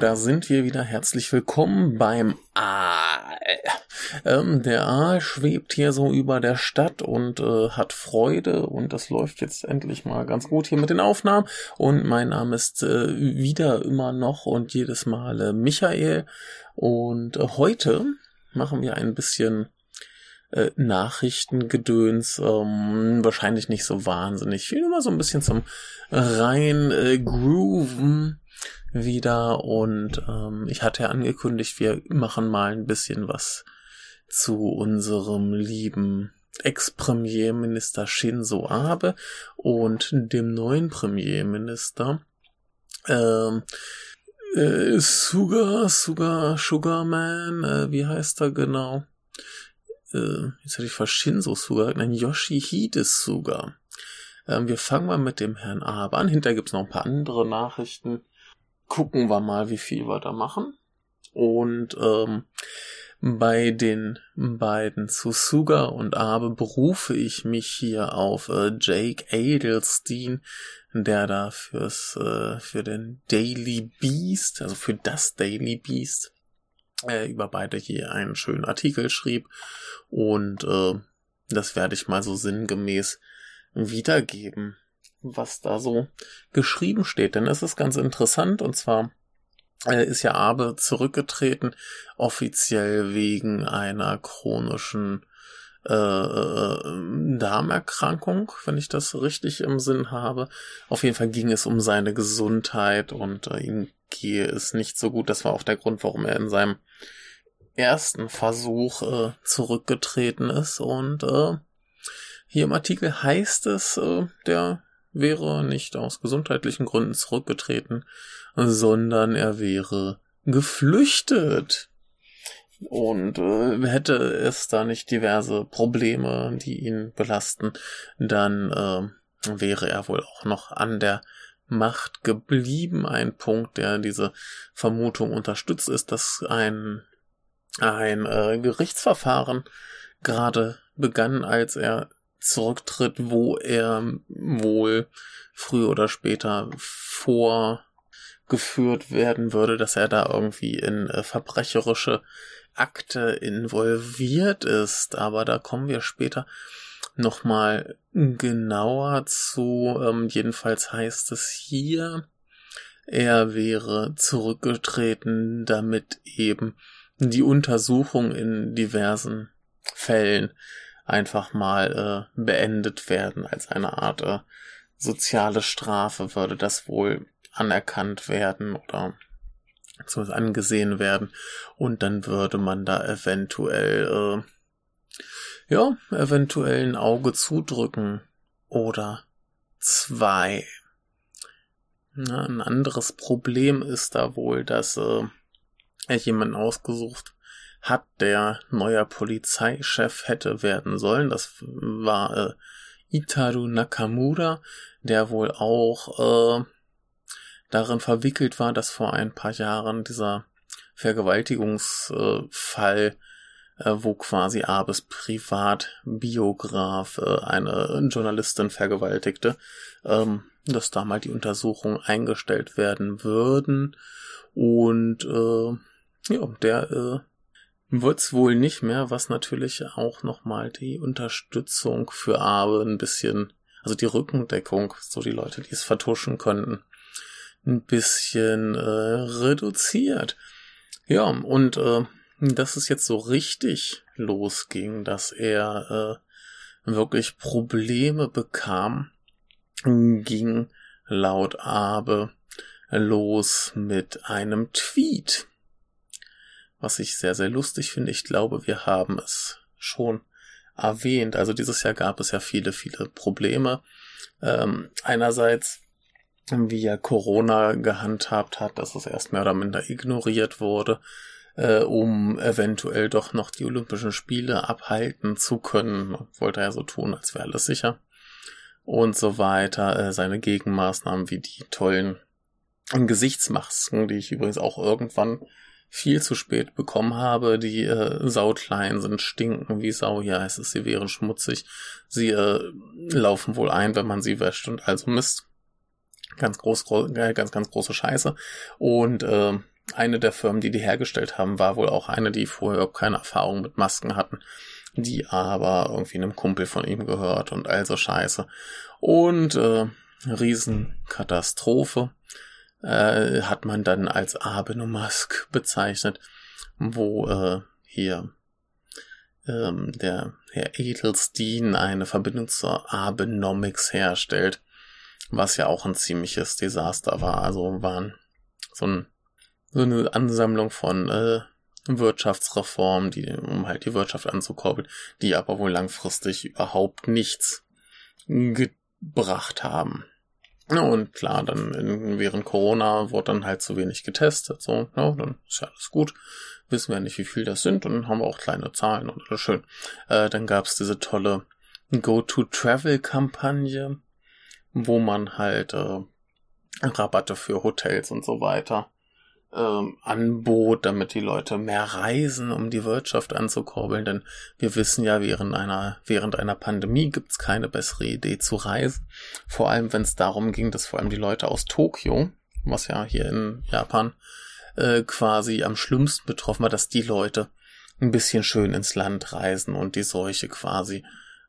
Da sind wir wieder. Herzlich willkommen beim Aal. Ähm, der Aal schwebt hier so über der Stadt und äh, hat Freude und das läuft jetzt endlich mal ganz gut hier mit den Aufnahmen. Und mein Name ist äh, wieder immer noch und jedes Mal äh, Michael. Und äh, heute machen wir ein bisschen äh, Nachrichtengedöns, ähm, wahrscheinlich nicht so wahnsinnig viel, immer so ein bisschen zum rein äh, grooven wieder und ähm, ich hatte ja angekündigt, wir machen mal ein bisschen was zu unserem lieben Ex-Premierminister Shinzo Abe und dem neuen Premierminister ähm, äh, Sugar, Sugar, Sugarman, äh, wie heißt er genau? Äh, jetzt hatte ich fast Shinzo Suga, nein, Yoshihide Suga. Ähm, wir fangen mal mit dem Herrn Abe an. Hinterher gibt's noch ein paar andere Nachrichten gucken wir mal, wie viel wir da machen. Und ähm, bei den beiden Susuga und Abe berufe ich mich hier auf äh, Jake Adelstein, der da fürs äh, für den Daily Beast, also für das Daily Beast, äh, über beide hier einen schönen Artikel schrieb. Und äh, das werde ich mal so sinngemäß wiedergeben was da so geschrieben steht. Denn es ist ganz interessant und zwar äh, ist ja Abe zurückgetreten, offiziell wegen einer chronischen äh, äh, Darmerkrankung, wenn ich das richtig im Sinn habe. Auf jeden Fall ging es um seine Gesundheit und äh, ihm gehe es nicht so gut. Das war auch der Grund, warum er in seinem ersten Versuch äh, zurückgetreten ist. Und äh, hier im Artikel heißt es, äh, der wäre nicht aus gesundheitlichen Gründen zurückgetreten, sondern er wäre geflüchtet. Und äh, hätte es da nicht diverse Probleme, die ihn belasten, dann äh, wäre er wohl auch noch an der Macht geblieben. Ein Punkt, der diese Vermutung unterstützt, ist, dass ein, ein äh, Gerichtsverfahren gerade begann, als er zurücktritt, wo er wohl früher oder später vorgeführt werden würde, dass er da irgendwie in äh, verbrecherische Akte involviert ist. Aber da kommen wir später nochmal genauer zu. Ähm, jedenfalls heißt es hier, er wäre zurückgetreten, damit eben die Untersuchung in diversen Fällen einfach mal äh, beendet werden als eine Art äh, soziale Strafe würde das wohl anerkannt werden oder zumindest angesehen werden und dann würde man da eventuell äh, ja eventuell ein Auge zudrücken oder zwei. Na, ein anderes Problem ist da wohl, dass äh, er jemanden ausgesucht hat, der neuer Polizeichef hätte werden sollen. Das war äh, Itaru Nakamura, der wohl auch äh, darin verwickelt war, dass vor ein paar Jahren dieser Vergewaltigungsfall, äh, wo quasi Abes Privatbiograf äh, eine Journalistin vergewaltigte, ähm, dass da mal die Untersuchungen eingestellt werden würden. Und äh, ja, der äh, wird's wohl nicht mehr, was natürlich auch nochmal die Unterstützung für Abe ein bisschen, also die Rückendeckung, so die Leute, die es vertuschen könnten, ein bisschen äh, reduziert. Ja, und äh, dass es jetzt so richtig losging, dass er äh, wirklich Probleme bekam, ging laut Abe los mit einem Tweet was ich sehr, sehr lustig finde. Ich glaube, wir haben es schon erwähnt. Also dieses Jahr gab es ja viele, viele Probleme. Ähm, einerseits, wie er Corona gehandhabt hat, dass es erst mehr oder minder ignoriert wurde, äh, um eventuell doch noch die Olympischen Spiele abhalten zu können. Wollte er ja so tun, als wäre alles sicher. Und so weiter. Äh, seine Gegenmaßnahmen wie die tollen Gesichtsmasken, die ich übrigens auch irgendwann viel zu spät bekommen habe. Die äh, sauklein sind, stinken wie Sau. Hier heißt es, sie wären schmutzig. Sie äh, laufen wohl ein, wenn man sie wäscht und also Mist. Ganz groß, äh, ganz, ganz große Scheiße. Und äh, eine der Firmen, die die hergestellt haben, war wohl auch eine, die vorher überhaupt keine Erfahrung mit Masken hatten, die aber irgendwie einem Kumpel von ihm gehört und also Scheiße. Und äh, Riesenkatastrophe äh, hat man dann als Abenomask bezeichnet, wo äh, hier ähm, der Herr Edelstein eine Verbindung zur Abenomics herstellt, was ja auch ein ziemliches Desaster war. Also waren so, ein, so eine Ansammlung von äh, Wirtschaftsreformen, die, um halt die Wirtschaft anzukurbeln, die aber wohl langfristig überhaupt nichts gebracht haben. Und klar, dann in, während Corona wurde dann halt zu wenig getestet, so, ja, dann ist ja alles gut. Wissen wir nicht, wie viel das sind, und dann haben wir auch kleine Zahlen und alles schön. Äh, dann gab's diese tolle Go-to-Travel-Kampagne, wo man halt äh, Rabatte für Hotels und so weiter ähm, anbot, damit die Leute mehr reisen, um die Wirtschaft anzukurbeln. Denn wir wissen ja, während einer, während einer Pandemie gibt's keine bessere Idee zu reisen. Vor allem, wenn es darum ging, dass vor allem die Leute aus Tokio, was ja hier in Japan äh, quasi am schlimmsten betroffen war, dass die Leute ein bisschen schön ins Land reisen und die Seuche quasi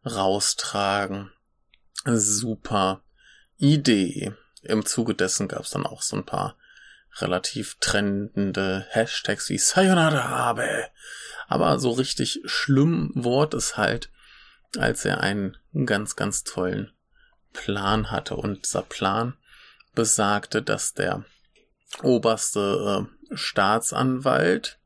raustragen. Super Idee. Im Zuge dessen gab es dann auch so ein paar relativ trendende Hashtags wie Sayonara Abe. Aber so richtig schlimm wurde es halt, als er einen ganz, ganz tollen Plan hatte. Und dieser Plan besagte, dass der oberste äh, Staatsanwalt,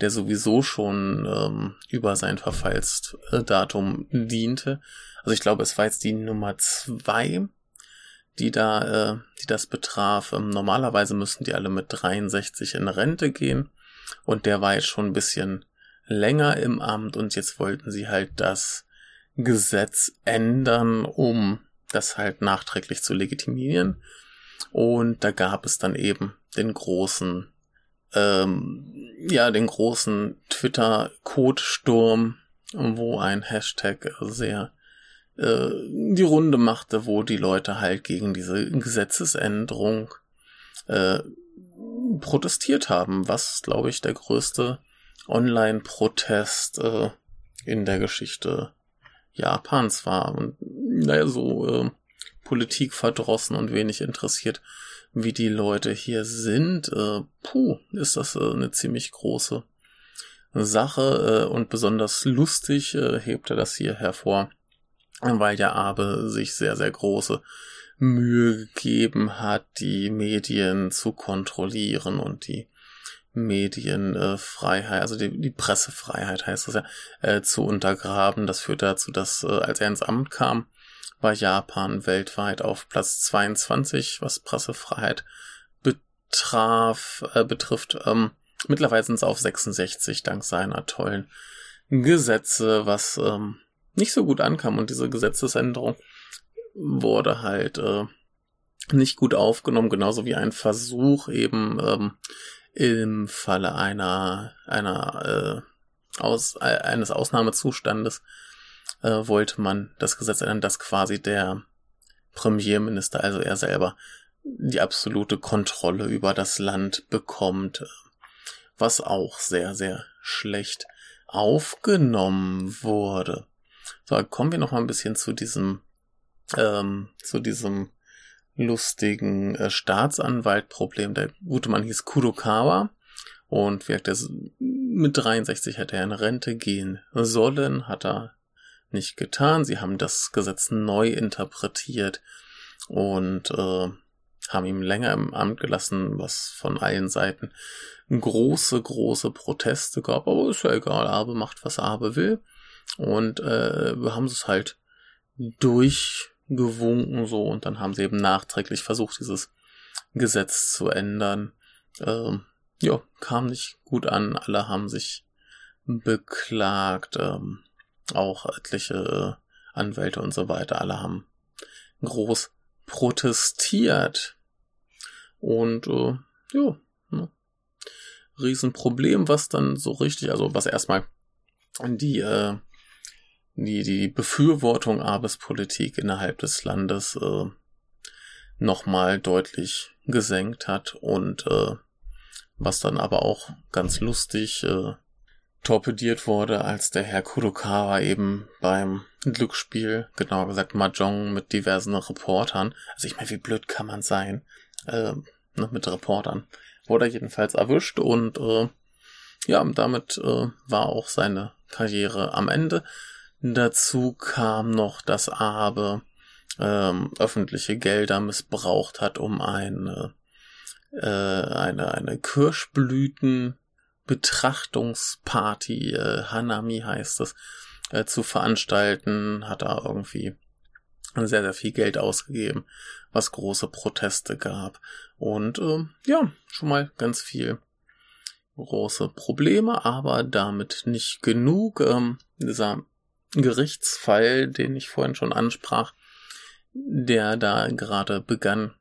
der sowieso schon ähm, über sein Verfallsdatum diente, also ich glaube, es war jetzt die Nummer zwei die da, äh, die das betraf. Ähm, normalerweise müssten die alle mit 63 in Rente gehen und der war jetzt schon ein bisschen länger im Amt und jetzt wollten sie halt das Gesetz ändern, um das halt nachträglich zu legitimieren. Und da gab es dann eben den großen, ähm, ja, den großen Twitter-Codesturm, wo ein Hashtag sehr äh, die Runde machte, wo die Leute halt gegen diese Gesetzesänderung äh, protestiert haben, was, glaube ich, der größte Online-Protest äh, in der Geschichte Japans war. Und naja, so äh, Politik verdrossen und wenig interessiert, wie die Leute hier sind. Äh, puh, ist das äh, eine ziemlich große Sache äh, und besonders lustig äh, hebt er das hier hervor weil der Abe sich sehr, sehr große Mühe gegeben hat, die Medien zu kontrollieren und die Medienfreiheit, also die, die Pressefreiheit heißt das ja, äh, zu untergraben. Das führt dazu, dass äh, als er ins Amt kam, war Japan weltweit auf Platz 22, was Pressefreiheit betraf, äh, betrifft. Ähm, mittlerweile sind es auf 66 dank seiner tollen Gesetze, was ähm, nicht so gut ankam und diese Gesetzesänderung wurde halt äh, nicht gut aufgenommen, genauso wie ein Versuch eben ähm, im Falle einer einer äh, aus, äh, eines Ausnahmezustandes äh, wollte man das Gesetz ändern, dass quasi der Premierminister, also er selber, die absolute Kontrolle über das Land bekommt, was auch sehr, sehr schlecht aufgenommen wurde. So, kommen wir noch mal ein bisschen zu diesem, ähm, zu diesem lustigen äh, Staatsanwaltproblem. Der gute Mann hieß Kudokawa und wirkt er mit 63 hätte er in Rente gehen sollen, hat er nicht getan. Sie haben das Gesetz neu interpretiert und äh, haben ihn länger im Amt gelassen, was von allen Seiten große, große Proteste gab. Aber ist ja egal, Abe macht, was Abe will. Und äh, wir haben es halt durchgewunken so und dann haben sie eben nachträglich versucht, dieses Gesetz zu ändern. Ähm, ja, kam nicht gut an. Alle haben sich beklagt. Ähm, auch etliche Anwälte und so weiter. Alle haben groß protestiert. Und äh, ja, ne. Riesenproblem, was dann so richtig, also was erstmal die äh, die, die Befürwortung Abes Politik innerhalb des Landes äh, nochmal deutlich gesenkt hat und äh, was dann aber auch ganz lustig äh, torpediert wurde, als der Herr Kurokawa eben beim Glücksspiel, genauer gesagt Mahjong mit diversen Reportern, also ich meine, wie blöd kann man sein, äh, ne, mit Reportern, wurde er jedenfalls erwischt und äh, ja, damit äh, war auch seine Karriere am Ende. Dazu kam noch, dass Abe ähm, öffentliche Gelder missbraucht hat, um eine, äh, eine, eine Kirschblüten-Betrachtungsparty, äh, Hanami heißt es, äh, zu veranstalten, hat da irgendwie sehr, sehr viel Geld ausgegeben, was große Proteste gab. Und äh, ja, schon mal ganz viel große Probleme, aber damit nicht genug. Ähm, dieser Gerichtsfall, den ich vorhin schon ansprach, der da gerade begann,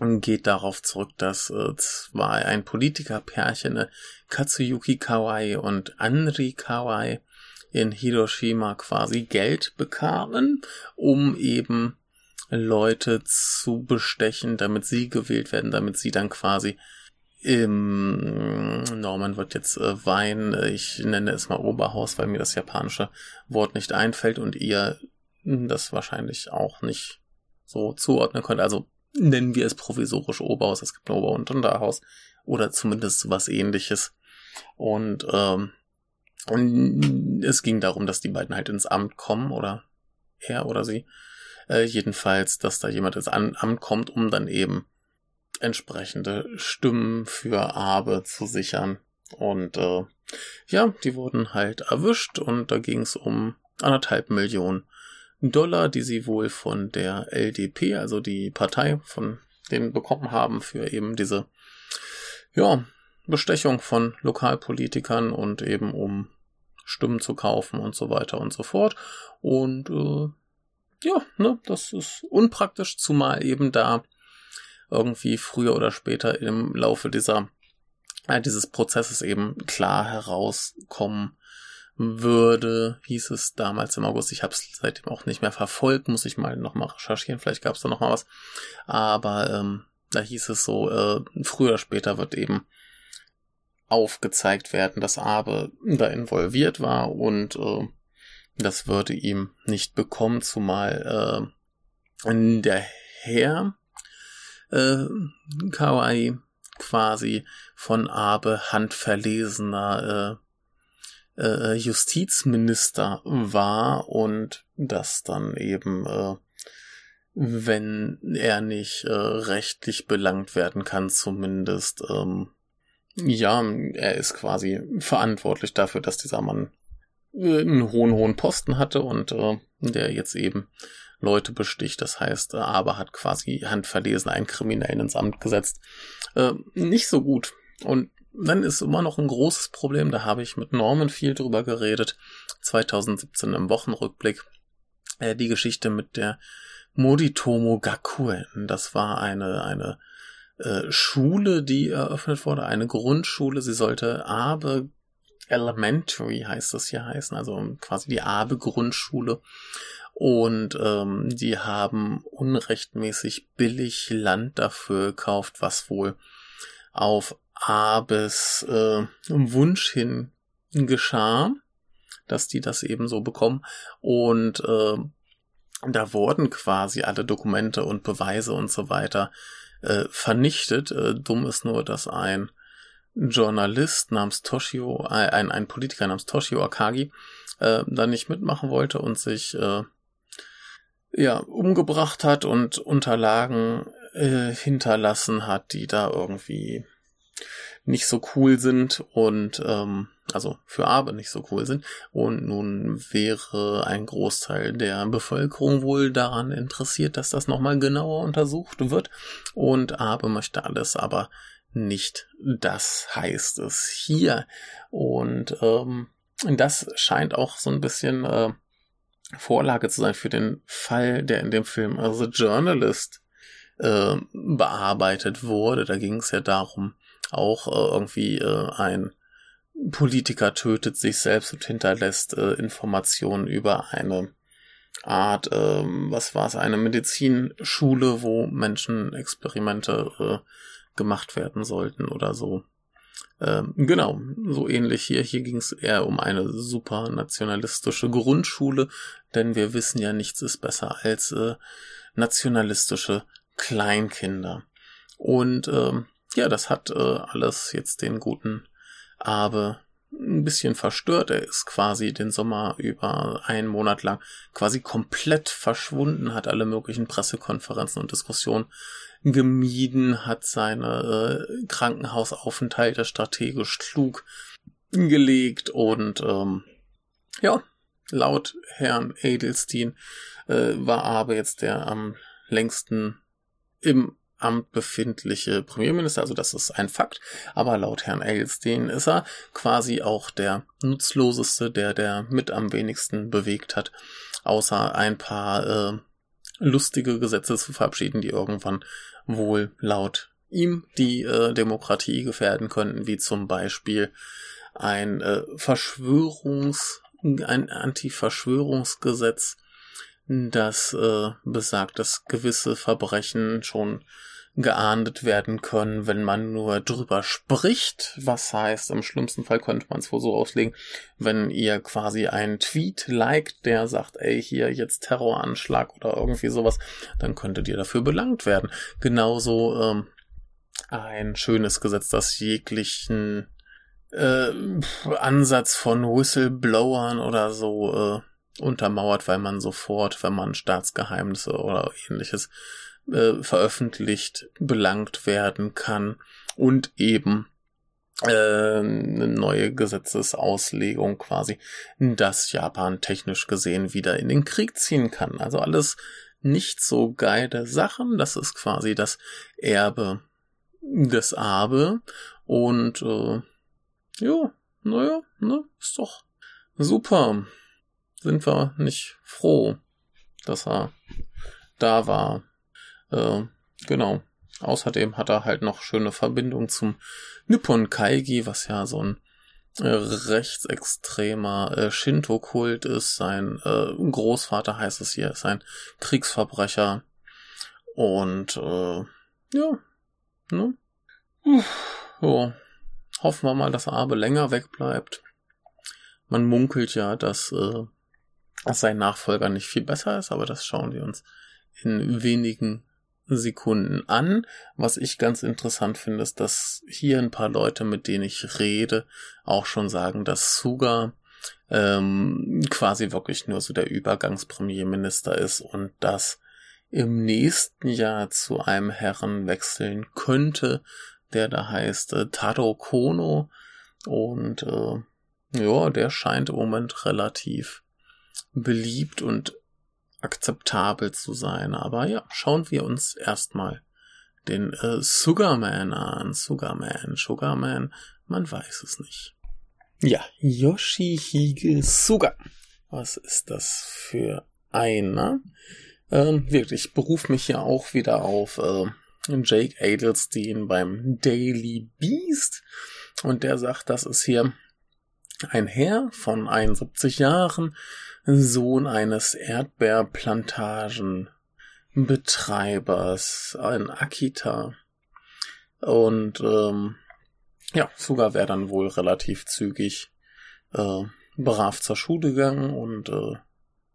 geht darauf zurück, dass äh, zwei ein Politikerpärchen, äh, Katsuyuki Kawai und Anri Kawai, in Hiroshima quasi Geld bekamen, um eben Leute zu bestechen, damit sie gewählt werden, damit sie dann quasi im Norman wird jetzt äh, Wein, ich nenne es mal Oberhaus, weil mir das japanische Wort nicht einfällt und ihr das wahrscheinlich auch nicht so zuordnen könnt. Also nennen wir es provisorisch Oberhaus, es gibt ein Ober- und Unterhaus oder zumindest was ähnliches. Und, ähm, und es ging darum, dass die beiden halt ins Amt kommen oder er oder sie. Äh, jedenfalls, dass da jemand ins Amt kommt, um dann eben entsprechende Stimmen für Abe zu sichern. Und äh, ja, die wurden halt erwischt und da ging es um anderthalb Millionen Dollar, die sie wohl von der LDP, also die Partei von denen bekommen haben für eben diese ja, Bestechung von Lokalpolitikern und eben um Stimmen zu kaufen und so weiter und so fort. Und äh, ja, ne, das ist unpraktisch, zumal eben da irgendwie früher oder später im Laufe dieser äh, dieses Prozesses eben klar herauskommen würde, hieß es damals im August. Ich habe es seitdem auch nicht mehr verfolgt, muss ich mal nochmal recherchieren, vielleicht gab es da nochmal was. Aber ähm, da hieß es so, äh, früher oder später wird eben aufgezeigt werden, dass Abe da involviert war und äh, das würde ihm nicht bekommen, zumal äh, der Herr äh, Kawaii quasi von Abe handverlesener äh, äh, Justizminister war und das dann eben, äh, wenn er nicht äh, rechtlich belangt werden kann, zumindest, ähm, ja, er ist quasi verantwortlich dafür, dass dieser Mann äh, einen hohen, hohen Posten hatte und äh, der jetzt eben Leute besticht. Das heißt, äh, aber hat quasi handverlesen einen Kriminellen ins Amt gesetzt. Äh, nicht so gut. Und dann ist immer noch ein großes Problem, da habe ich mit Norman viel drüber geredet, 2017 im Wochenrückblick, äh, die Geschichte mit der Moritomo Gakuen. Das war eine, eine äh, Schule, die eröffnet wurde, eine Grundschule. Sie sollte Abe Elementary heißt das hier heißen, also quasi die Abe Grundschule. Und ähm, die haben unrechtmäßig billig Land dafür gekauft, was wohl auf Abes äh, Wunsch hin geschah, dass die das eben so bekommen. Und äh, da wurden quasi alle Dokumente und Beweise und so weiter äh, vernichtet. Äh, dumm ist nur, dass ein Journalist namens Toshio, äh, ein, ein Politiker namens Toshio Akagi, äh, da nicht mitmachen wollte und sich äh, ja, umgebracht hat und Unterlagen äh, hinterlassen hat, die da irgendwie nicht so cool sind und ähm, also für Abe nicht so cool sind. Und nun wäre ein Großteil der Bevölkerung wohl daran interessiert, dass das nochmal genauer untersucht wird. Und Abe möchte alles aber nicht. Das heißt es hier. Und ähm, das scheint auch so ein bisschen äh, Vorlage zu sein für den Fall, der in dem Film also Journalist äh, bearbeitet wurde. Da ging es ja darum, auch äh, irgendwie äh, ein Politiker tötet sich selbst und hinterlässt äh, Informationen über eine Art, ähm, was war es, eine Medizinschule, wo Menschenexperimente äh, gemacht werden sollten oder so. Ähm, genau, so ähnlich hier. Hier ging es eher um eine super nationalistische Grundschule, denn wir wissen ja, nichts ist besser als äh, nationalistische Kleinkinder. Und ähm, ja, das hat äh, alles jetzt den guten Abe ein bisschen verstört. Er ist quasi den Sommer über einen Monat lang quasi komplett verschwunden, hat alle möglichen Pressekonferenzen und Diskussionen gemieden, hat seine äh, Krankenhausaufenthalte strategisch klug gelegt und ähm, ja, laut Herrn Edelstein äh, war aber jetzt der am längsten im Amt befindliche Premierminister, also das ist ein Fakt, aber laut Herrn Edelstein ist er quasi auch der nutzloseste, der der mit am wenigsten bewegt hat, außer ein paar äh, lustige Gesetze zu verabschieden, die irgendwann wohl laut ihm die äh, Demokratie gefährden könnten, wie zum Beispiel ein äh, Verschwörungs, ein Anti-Verschwörungsgesetz, das äh, besagt, dass gewisse Verbrechen schon geahndet werden können, wenn man nur drüber spricht. Was heißt, im schlimmsten Fall könnte man es wohl so auslegen, wenn ihr quasi einen Tweet liked, der sagt, ey, hier jetzt Terroranschlag oder irgendwie sowas, dann könntet ihr dafür belangt werden. Genauso ähm, ein schönes Gesetz, das jeglichen äh, Ansatz von Whistleblowern oder so äh, untermauert, weil man sofort, wenn man Staatsgeheimnisse oder ähnliches äh, veröffentlicht, belangt werden kann und eben äh, eine neue Gesetzesauslegung quasi, dass Japan technisch gesehen wieder in den Krieg ziehen kann. Also alles nicht so geile Sachen. Das ist quasi das Erbe des Abe. Und äh, ja, naja, ne, ist doch super. Sind wir nicht froh, dass er da war. Äh, genau. Außerdem hat er halt noch schöne Verbindung zum Nippon Kaigi, was ja so ein äh, rechtsextremer äh, Shinto-Kult ist. Sein äh, Großvater heißt es hier, ist ein Kriegsverbrecher. Und äh, ja, ne? so. Hoffen wir mal, dass Abe länger wegbleibt. Man munkelt ja, dass, äh, dass sein Nachfolger nicht viel besser ist, aber das schauen wir uns in wenigen Sekunden an. Was ich ganz interessant finde, ist, dass hier ein paar Leute, mit denen ich rede, auch schon sagen, dass Suga ähm, quasi wirklich nur so der Übergangspremierminister ist und dass im nächsten Jahr zu einem Herren wechseln könnte, der da heißt äh, Taro Kono und äh, ja, der scheint im Moment relativ beliebt und akzeptabel zu sein. Aber ja, schauen wir uns erstmal den äh, Sugarman an. Sugarman, Sugarman, man weiß es nicht. Ja, Yoshihige Suga. Was ist das für einer? Ähm, wirklich, ich beruf mich ja auch wieder auf äh, Jake Adelstein beim Daily Beast. Und der sagt, das ist hier ein Herr von 71 Jahren, Sohn eines Erdbeerplantagenbetreibers in Akita. Und ähm, ja, Suga wäre dann wohl relativ zügig äh, brav zur Schule gegangen und äh,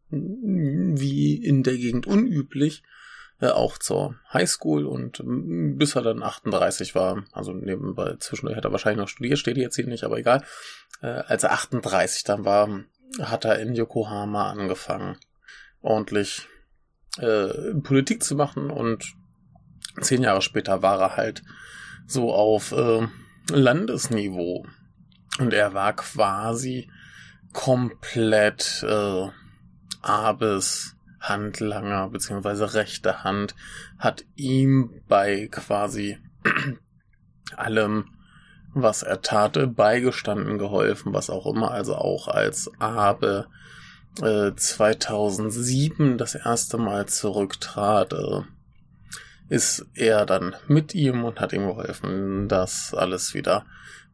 wie in der Gegend unüblich äh, auch zur Highschool und bis er dann 38 war, also nebenbei zwischendurch hätte er wahrscheinlich noch studiert, steht jetzt hier nicht, aber egal. Äh, als er 38 dann war, hat er in Yokohama angefangen, ordentlich äh, Politik zu machen und zehn Jahre später war er halt so auf äh, Landesniveau. Und er war quasi komplett äh, Abes Handlanger beziehungsweise rechte Hand, hat ihm bei quasi allem was er tate, beigestanden, geholfen, was auch immer, also auch als Abe äh, 2007 das erste Mal zurücktrat, äh, ist er dann mit ihm und hat ihm geholfen, das alles wieder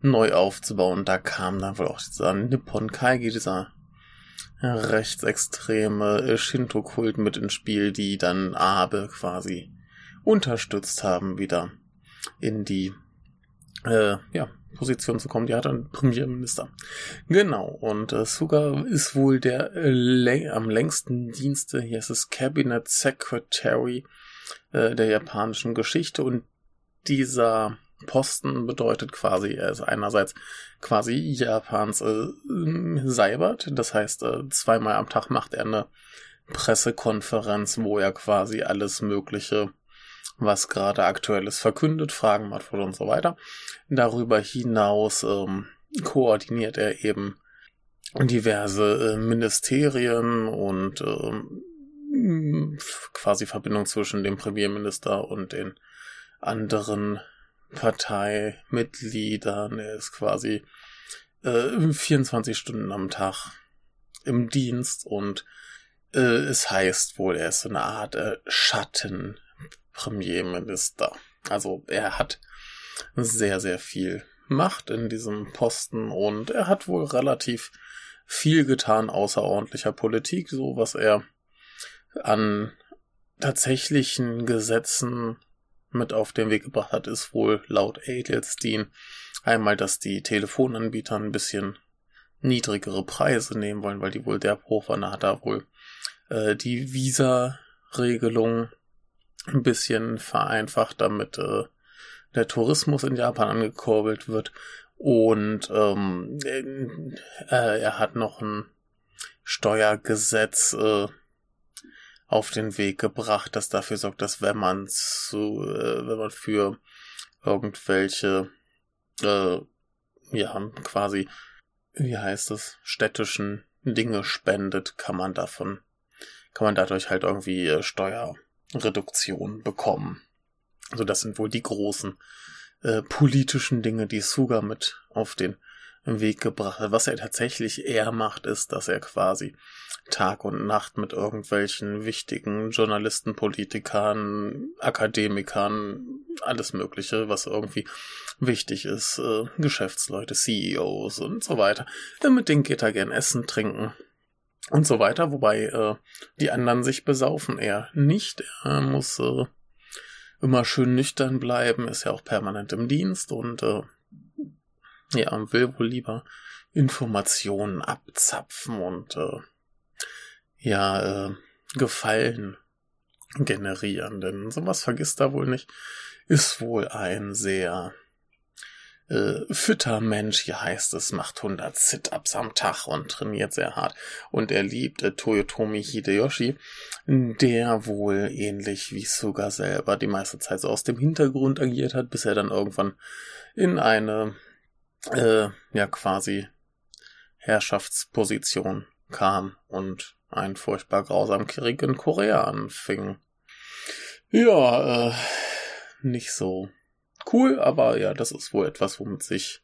neu aufzubauen. Da kam dann wohl auch dieser Nippon Kaigi, dieser rechtsextreme Shinto-Kult mit ins Spiel, die dann Abe quasi unterstützt haben, wieder in die äh, ja, Position zu kommen. Die hat einen Premierminister. Genau. Und äh, Suga ist wohl der äh, am längsten Dienste. Hier ist es Cabinet Secretary äh, der japanischen Geschichte. Und dieser Posten bedeutet quasi, er ist einerseits quasi Japans äh, Seibert. Das heißt, äh, zweimal am Tag macht er eine Pressekonferenz, wo er quasi alles Mögliche was gerade aktuell ist, verkündet, Fragen beantwortet und so weiter. Darüber hinaus ähm, koordiniert er eben diverse äh, Ministerien und äh, quasi Verbindung zwischen dem Premierminister und den anderen Parteimitgliedern. Er ist quasi äh, 24 Stunden am Tag im Dienst und äh, es heißt wohl, er ist so eine Art äh, Schatten Premierminister. Also er hat sehr, sehr viel Macht in diesem Posten und er hat wohl relativ viel getan außerordentlicher Politik, so was er an tatsächlichen Gesetzen mit auf den Weg gebracht hat, ist wohl laut Edelstein einmal, dass die Telefonanbieter ein bisschen niedrigere Preise nehmen wollen, weil die wohl der. Da hat er wohl äh, die Visa-Regelung ein bisschen vereinfacht, damit äh, der Tourismus in Japan angekurbelt wird. Und ähm, äh, er hat noch ein Steuergesetz äh, auf den Weg gebracht, das dafür sorgt, dass wenn man zu, äh, wenn man für irgendwelche äh, ja quasi wie heißt es städtischen Dinge spendet, kann man davon kann man dadurch halt irgendwie äh, Steuer Reduktion bekommen. Also das sind wohl die großen äh, politischen Dinge, die Suga mit auf den Weg gebracht hat. Was er tatsächlich eher macht, ist, dass er quasi Tag und Nacht mit irgendwelchen wichtigen Journalisten, Politikern, Akademikern, alles Mögliche, was irgendwie wichtig ist, äh, Geschäftsleute, CEOs und so weiter. Mit denen geht er gern essen, trinken und so weiter, wobei äh, die anderen sich besaufen er nicht. Er muss äh, immer schön nüchtern bleiben, ist ja auch permanent im Dienst und äh, ja, will wohl lieber Informationen abzapfen und äh, ja, äh, Gefallen generieren, denn sowas vergisst er wohl nicht. Ist wohl ein sehr äh, fitter Mensch, hier heißt es, macht 100 Sit-Ups am Tag und trainiert sehr hart. Und er liebt äh, Toyotomi Hideyoshi, der wohl ähnlich wie Suga selber die meiste Zeit so aus dem Hintergrund agiert hat, bis er dann irgendwann in eine, äh, ja quasi Herrschaftsposition kam und einen furchtbar grausamen Krieg in Korea anfing. Ja, äh, nicht so cool, aber ja, das ist wohl etwas, womit sich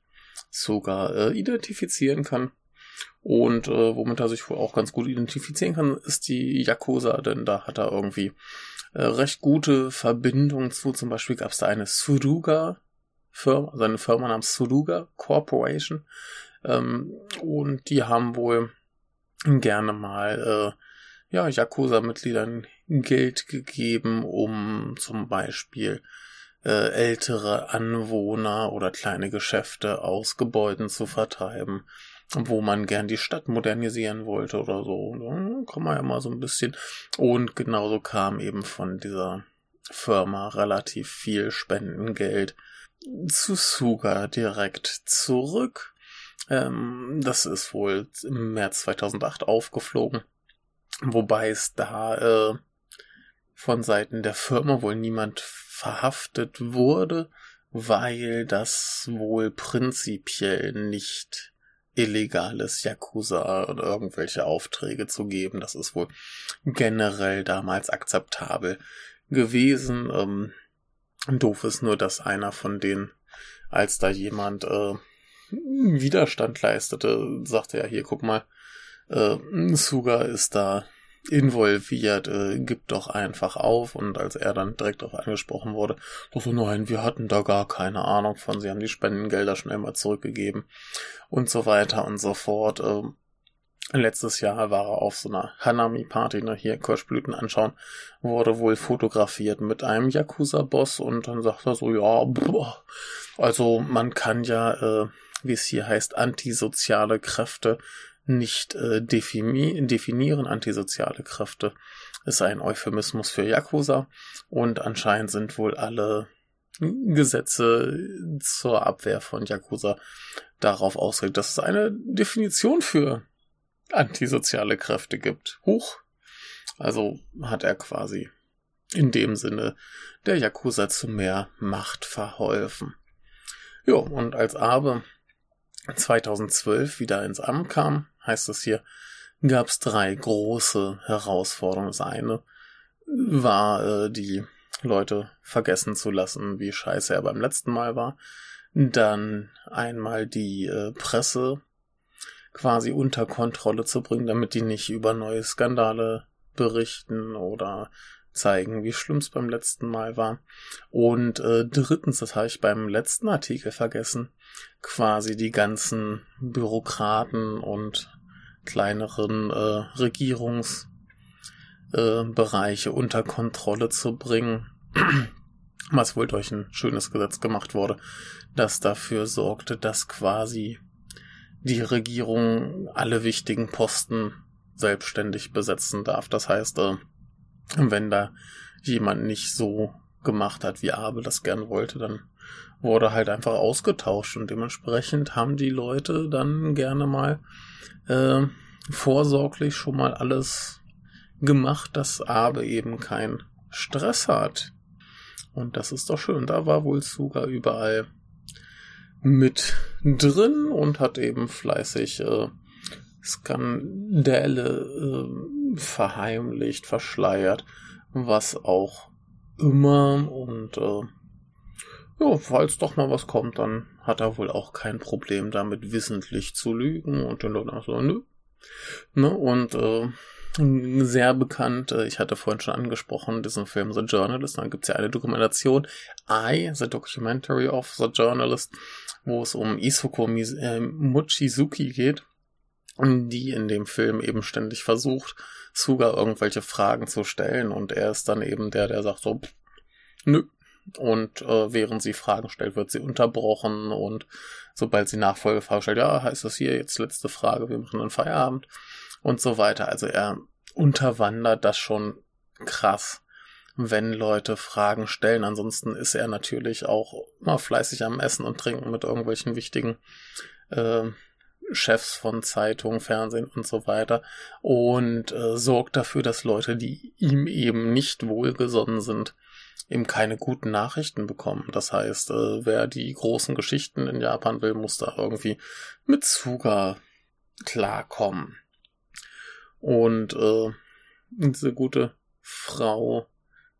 sogar äh, identifizieren kann. Und äh, womit er sich wohl auch ganz gut identifizieren kann, ist die Yakuza, denn da hat er irgendwie äh, recht gute Verbindungen zu. Zum Beispiel gab es da eine Suruga Firma, seine also Firma namens Suruga Corporation. Ähm, und die haben wohl gerne mal äh, ja, Yakuza-Mitgliedern Geld gegeben, um zum Beispiel äh, ältere Anwohner oder kleine Geschäfte aus Gebäuden zu vertreiben, wo man gern die Stadt modernisieren wollte oder so. Da kann man ja mal so ein bisschen. Und genauso kam eben von dieser Firma relativ viel Spendengeld zu Suga direkt zurück. Ähm, das ist wohl im März 2008 aufgeflogen. Wobei es da äh, von Seiten der Firma wohl niemand verhaftet wurde, weil das wohl prinzipiell nicht illegal ist, Yakuza oder irgendwelche Aufträge zu geben. Das ist wohl generell damals akzeptabel gewesen. Ähm, doof ist nur, dass einer von denen, als da jemand äh, Widerstand leistete, sagte ja hier, guck mal, äh, Suga ist da involviert, äh, gibt doch einfach auf. Und als er dann direkt darauf angesprochen wurde, doch so, nein, wir hatten da gar keine Ahnung von, sie haben die Spendengelder schon immer zurückgegeben und so weiter und so fort. Äh, Letztes Jahr war er auf so einer Hanami-Party, ne, hier Kirschblüten anschauen, wurde wohl fotografiert mit einem Yakuza-Boss und dann sagt er so, ja, boah, also man kann ja, äh, wie es hier heißt, antisoziale Kräfte nicht äh, defini definieren. Antisoziale Kräfte ist ein Euphemismus für Yakuza und anscheinend sind wohl alle Gesetze zur Abwehr von Yakuza darauf ausgelegt, dass es eine Definition für antisoziale Kräfte gibt. Huch. Also hat er quasi in dem Sinne der Yakuza zu mehr Macht verholfen. Jo, und als Abe 2012 wieder ins Amt kam, heißt es hier, gab es drei große Herausforderungen. Das eine war, äh, die Leute vergessen zu lassen, wie scheiße er beim letzten Mal war. Dann einmal die äh, Presse quasi unter Kontrolle zu bringen, damit die nicht über neue Skandale berichten oder zeigen, wie schlimm es beim letzten Mal war. Und äh, drittens, das habe ich beim letzten Artikel vergessen, quasi die ganzen Bürokraten und kleineren äh, Regierungsbereiche äh, unter Kontrolle zu bringen, was wohl durch ein schönes Gesetz gemacht wurde, das dafür sorgte, dass quasi die Regierung alle wichtigen Posten selbstständig besetzen darf. Das heißt, äh, wenn da jemand nicht so gemacht hat, wie Abel das gern wollte, dann wurde halt einfach ausgetauscht und dementsprechend haben die Leute dann gerne mal äh, vorsorglich schon mal alles gemacht, dass Abe eben keinen Stress hat. Und das ist doch schön. Da war wohl sogar überall mit drin und hat eben fleißig äh, Skandale äh, verheimlicht, verschleiert, was auch immer. Und äh, ja, falls doch mal was kommt, dann hat er wohl auch kein Problem damit, wissentlich zu lügen und dann auch so, nö. Ne? Und äh, sehr bekannt, äh, ich hatte vorhin schon angesprochen, diesen Film The Journalist, dann gibt es ja eine Dokumentation, I, The Documentary of the Journalist, wo es um Isuko äh, Mochizuki geht, die in dem Film eben ständig versucht, Suga irgendwelche Fragen zu stellen. Und er ist dann eben der, der sagt so, nö. Und äh, während sie Fragen stellt, wird sie unterbrochen. Und sobald sie Nachfolgefrage stellt, ja, heißt das hier jetzt letzte Frage, wir machen einen Feierabend und so weiter. Also er unterwandert das schon krass, wenn Leute Fragen stellen. Ansonsten ist er natürlich auch immer fleißig am Essen und Trinken mit irgendwelchen wichtigen äh, Chefs von Zeitungen, Fernsehen und so weiter und äh, sorgt dafür, dass Leute, die ihm eben nicht wohlgesonnen sind, eben keine guten Nachrichten bekommen. Das heißt, äh, wer die großen Geschichten in Japan will, muss da irgendwie mit Suga klarkommen. Und äh, diese gute Frau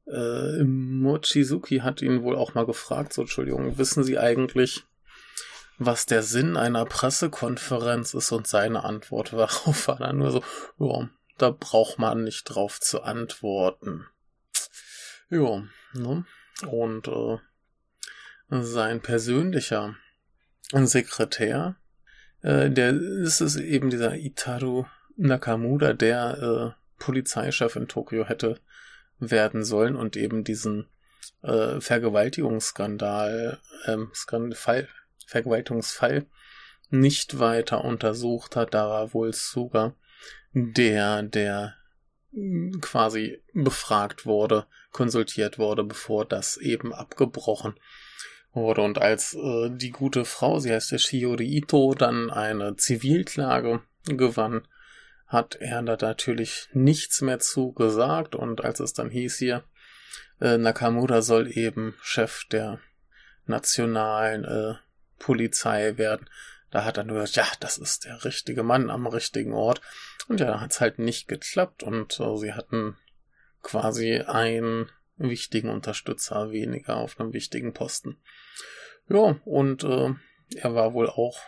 äh, Mochizuki hat ihn wohl auch mal gefragt, so Entschuldigung, wissen Sie eigentlich, was der Sinn einer Pressekonferenz ist? Und seine Antwort darauf war dann nur so, ja, da braucht man nicht drauf zu antworten. Ja, ne? Und äh, sein persönlicher Sekretär, äh, der ist es eben dieser Itaru Nakamura, der äh, Polizeichef in Tokio hätte werden sollen und eben diesen äh, Vergewaltigungsskandal, ähm, Skandal, Vergewaltigungsfall nicht weiter untersucht hat. Da war wohl sogar der, der quasi befragt wurde, konsultiert wurde, bevor das eben abgebrochen wurde. Und als äh, die gute Frau, sie heißt ja Shiori Ito, dann eine Zivilklage gewann, hat er da natürlich nichts mehr zu gesagt und als es dann hieß hier, äh, Nakamura soll eben Chef der nationalen äh, Polizei werden, da hat er nur gesagt, ja, das ist der richtige Mann am richtigen Ort. Und ja, da hat es halt nicht geklappt und äh, sie hatten quasi einen wichtigen Unterstützer weniger auf einem wichtigen Posten. Ja, und äh, er war wohl auch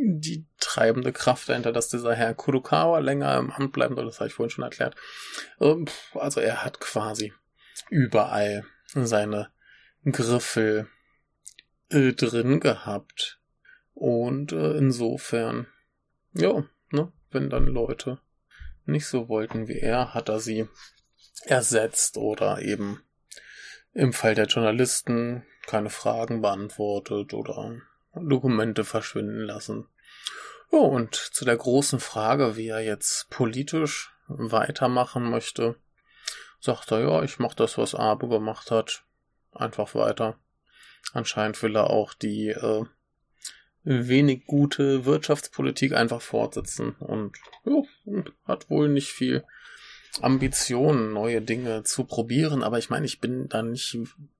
die treibende Kraft dahinter, dass dieser Herr Kurokawa länger im Amt bleiben soll. Das habe ich vorhin schon erklärt. Ähm, also er hat quasi überall seine Griffel äh, drin gehabt. Und äh, insofern, ja, ne, wenn dann Leute nicht so wollten wie er, hat er sie ersetzt oder eben im Fall der Journalisten keine Fragen beantwortet oder Dokumente verschwinden lassen. Ja, und zu der großen Frage, wie er jetzt politisch weitermachen möchte, sagt er, ja, ich mache das, was Abe gemacht hat, einfach weiter. Anscheinend will er auch die äh, wenig gute Wirtschaftspolitik einfach fortsetzen und ja, hat wohl nicht viel Ambitionen, neue Dinge zu probieren, aber ich meine, ich bin da nicht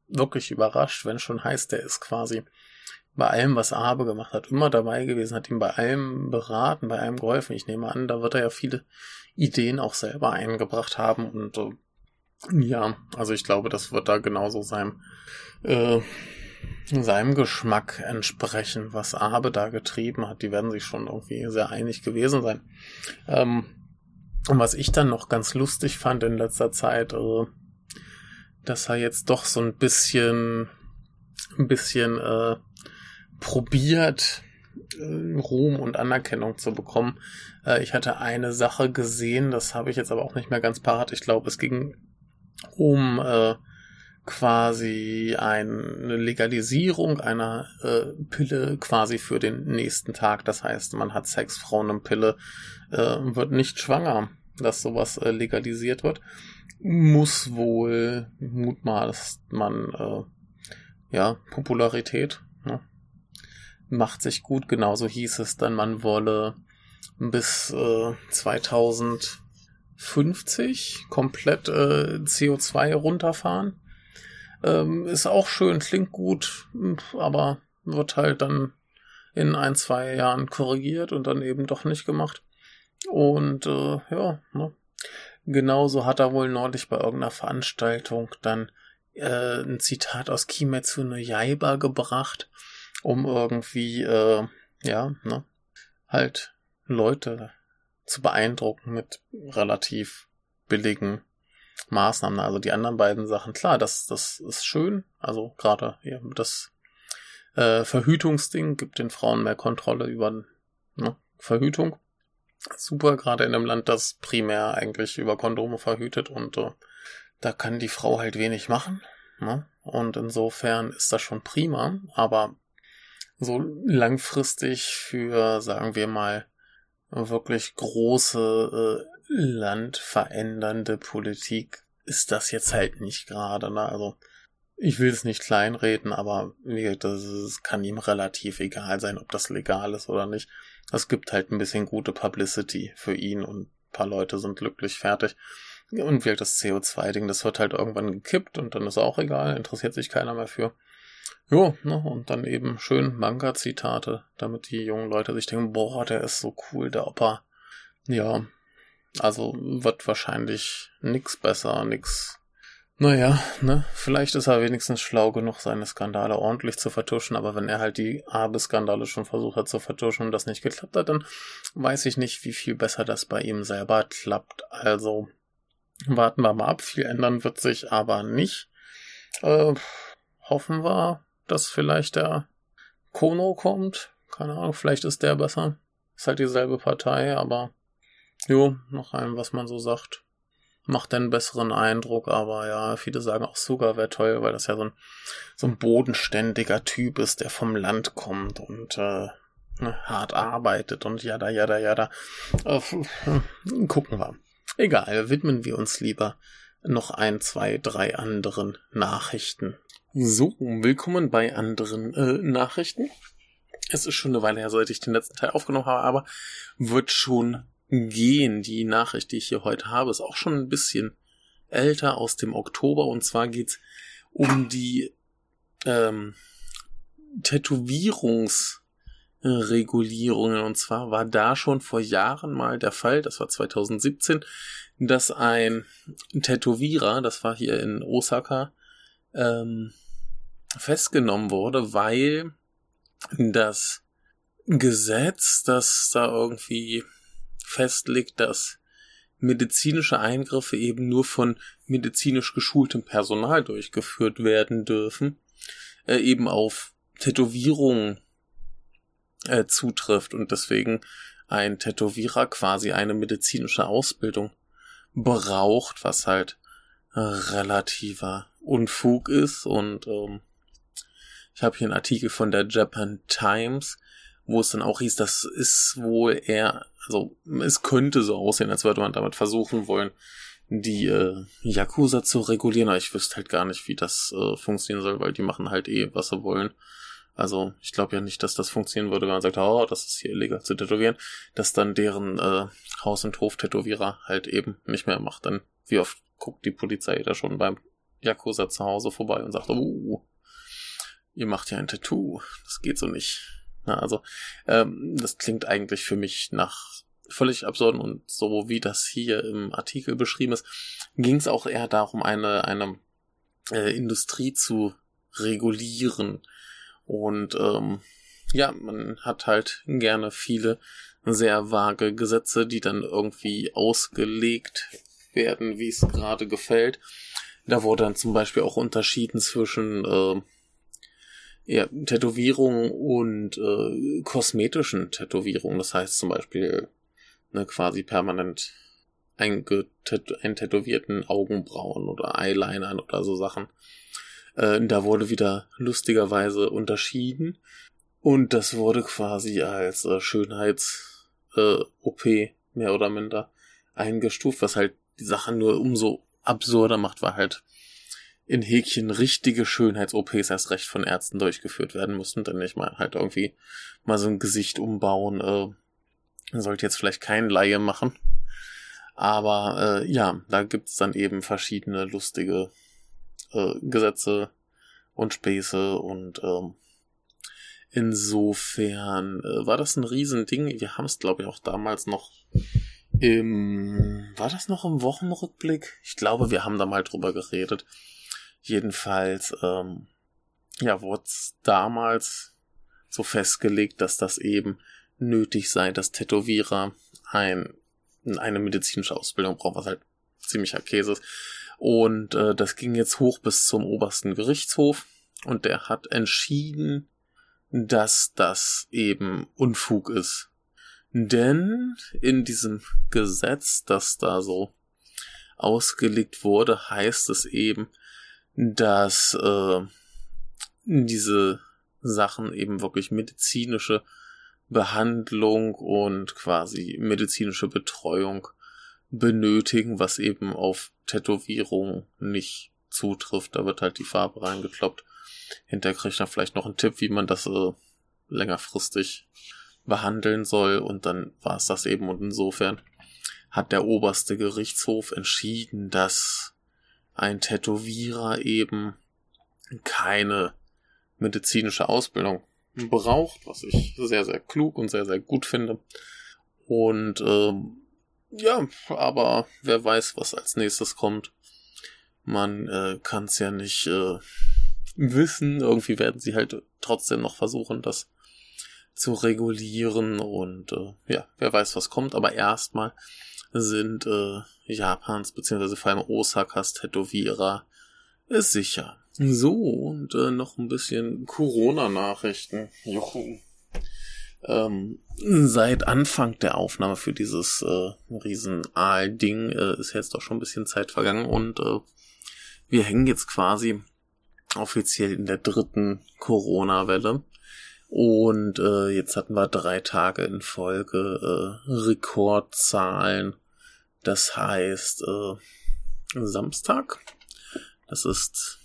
wirklich überrascht, wenn schon heißt, der ist quasi bei allem, was Abe gemacht hat, immer dabei gewesen, hat ihm bei allem beraten, bei allem geholfen. Ich nehme an, da wird er ja viele Ideen auch selber eingebracht haben und äh, ja, also ich glaube, das wird da genauso sein. Äh, seinem Geschmack entsprechen, was Abe da getrieben hat. Die werden sich schon irgendwie sehr einig gewesen sein. Ähm, und was ich dann noch ganz lustig fand in letzter Zeit, äh, dass er jetzt doch so ein bisschen, ein bisschen äh, probiert, äh, Ruhm und Anerkennung zu bekommen. Äh, ich hatte eine Sache gesehen, das habe ich jetzt aber auch nicht mehr ganz parat. Ich glaube, es ging um äh, quasi eine Legalisierung einer Pille quasi für den nächsten Tag. Das heißt, man hat Sex, Frauen und Pille, wird nicht schwanger, dass sowas legalisiert wird. Muss wohl mutmaßt man ja Popularität? Macht sich gut. Genauso hieß es dann, man wolle bis äh, 2050 komplett äh, CO2 runterfahren ähm, ist auch schön, klingt gut, aber wird halt dann in ein, zwei Jahren korrigiert und dann eben doch nicht gemacht. Und äh, ja, ne? genauso hat er wohl neulich bei irgendeiner Veranstaltung dann äh, ein Zitat aus Kimetsu no Yaiba gebracht, um irgendwie, äh, ja, ne, halt Leute zu beeindrucken mit relativ billigen Maßnahmen. Also die anderen beiden Sachen, klar, das, das ist schön. Also gerade ja, das äh, Verhütungsding gibt den Frauen mehr Kontrolle über ne, Verhütung. Super, gerade in einem Land, das primär eigentlich über Kondome verhütet und äh, da kann die Frau halt wenig machen. Ne? Und insofern ist das schon prima, aber so langfristig für, sagen wir mal, wirklich große äh, landverändernde Politik ist das jetzt halt nicht gerade. Ne? Also ich will es nicht kleinreden, aber das, ist, kann ihm relativ egal sein, ob das legal ist oder nicht. Es gibt halt ein bisschen gute Publicity für ihn und ein paar Leute sind glücklich fertig. Und wie das CO2-Ding, das wird halt irgendwann gekippt und dann ist auch egal, interessiert sich keiner mehr für. Jo, ne, und dann eben schön Manga-Zitate, damit die jungen Leute sich denken, boah, der ist so cool, der Opa. Ja, also wird wahrscheinlich nix besser, nix. Naja, ne, vielleicht ist er wenigstens schlau genug, seine Skandale ordentlich zu vertuschen, aber wenn er halt die Abe-Skandale schon versucht hat zu vertuschen und das nicht geklappt hat, dann weiß ich nicht, wie viel besser das bei ihm selber klappt. Also warten wir mal ab, viel ändern wird sich aber nicht. Äh, hoffen wir, dass vielleicht der Kono kommt. Keine Ahnung, vielleicht ist der besser. Ist halt dieselbe Partei, aber Jo, nach allem, was man so sagt. Macht einen besseren Eindruck, aber ja, viele sagen auch Suga wäre toll, weil das ja so ein, so ein bodenständiger Typ ist, der vom Land kommt und äh, ne, hart arbeitet und jada, jada, jada. Äh, gucken wir. Egal, widmen wir uns lieber noch ein, zwei, drei anderen Nachrichten. So, willkommen bei anderen äh, Nachrichten. Es ist schon eine Weile her, seit ich den letzten Teil aufgenommen habe, aber wird schon gehen. Die Nachricht, die ich hier heute habe, ist auch schon ein bisschen älter aus dem Oktober. Und zwar geht's um die ähm, Tätowierungsregulierungen. Und zwar war da schon vor Jahren mal der Fall, das war 2017, dass ein Tätowierer, das war hier in Osaka, ähm, festgenommen wurde, weil das Gesetz, das da irgendwie festlegt, dass medizinische Eingriffe eben nur von medizinisch geschultem Personal durchgeführt werden dürfen, äh, eben auf Tätowierungen äh, zutrifft und deswegen ein Tätowierer quasi eine medizinische Ausbildung braucht, was halt relativer Unfug ist. Und ähm, ich habe hier einen Artikel von der Japan Times, wo es dann auch hieß, das ist wohl eher, also es könnte so aussehen, als würde man damit versuchen wollen, die äh, Yakuza zu regulieren, aber ich wüsste halt gar nicht, wie das äh, funktionieren soll, weil die machen halt eh, was sie wollen. Also ich glaube ja nicht, dass das funktionieren würde, wenn man sagt, oh, das ist hier illegal zu tätowieren, dass dann deren äh, Haus- und Hof-Tätowierer halt eben nicht mehr macht. Dann wie oft guckt die Polizei da schon beim Yakuza zu Hause vorbei und sagt, oh, ihr macht ja ein Tattoo, das geht so nicht. Na, also ähm, das klingt eigentlich für mich nach völlig absurden und so wie das hier im Artikel beschrieben ist, ging es auch eher darum, eine, eine äh, Industrie zu regulieren. Und ähm, ja, man hat halt gerne viele sehr vage Gesetze, die dann irgendwie ausgelegt werden, wie es gerade gefällt. Da wurde dann zum Beispiel auch unterschieden zwischen äh, ja, Tätowierungen und äh, kosmetischen Tätowierungen. Das heißt zum Beispiel ne, quasi permanent eintätowierten Augenbrauen oder Eyelinern oder so Sachen. Äh, da wurde wieder lustigerweise unterschieden und das wurde quasi als äh, Schönheits-OP äh, mehr oder minder eingestuft, was halt die Sache nur umso absurder macht, weil halt in Häkchen richtige Schönheits-OPs erst recht von Ärzten durchgeführt werden mussten, denn ich meine halt irgendwie mal so ein Gesicht umbauen, äh, sollte jetzt vielleicht kein Laie machen. Aber äh, ja, da gibt's dann eben verschiedene lustige äh, Gesetze und Späße und ähm, insofern äh, war das ein Riesending. Wir haben es, glaube ich, auch damals noch im, war das noch im Wochenrückblick? Ich glaube, wir haben da mal drüber geredet. Jedenfalls, ähm, ja, wurde damals so festgelegt, dass das eben nötig sei, dass Tätowierer ein, eine medizinische Ausbildung brauchen, was halt ziemlicher Käse ist. Und äh, das ging jetzt hoch bis zum obersten Gerichtshof und der hat entschieden, dass das eben Unfug ist. Denn in diesem Gesetz, das da so ausgelegt wurde, heißt es eben, dass äh, diese Sachen eben wirklich medizinische Behandlung und quasi medizinische Betreuung benötigen, was eben auf Tätowierung nicht zutrifft. Da wird halt die Farbe reingekloppt. Hinterher kriegt er vielleicht noch einen Tipp, wie man das äh, längerfristig behandeln soll und dann war es das eben und insofern hat der oberste Gerichtshof entschieden, dass ein Tätowierer eben keine medizinische Ausbildung braucht, was ich sehr, sehr klug und sehr, sehr gut finde. Und ähm, ja, aber wer weiß, was als nächstes kommt. Man äh, kann es ja nicht äh, wissen. Irgendwie werden sie halt trotzdem noch versuchen, das zu regulieren. Und äh, ja, wer weiß, was kommt. Aber erstmal sind äh, Japans beziehungsweise vor allem Osakas Tätowierer sicher. So, und äh, noch ein bisschen Corona-Nachrichten. Juhu. Ähm, seit Anfang der Aufnahme für dieses äh, riesen Aal-Ding äh, ist jetzt doch schon ein bisschen Zeit vergangen und äh, wir hängen jetzt quasi offiziell in der dritten Corona-Welle. Und äh, jetzt hatten wir drei Tage in Folge äh, Rekordzahlen. Das heißt, äh, Samstag, das ist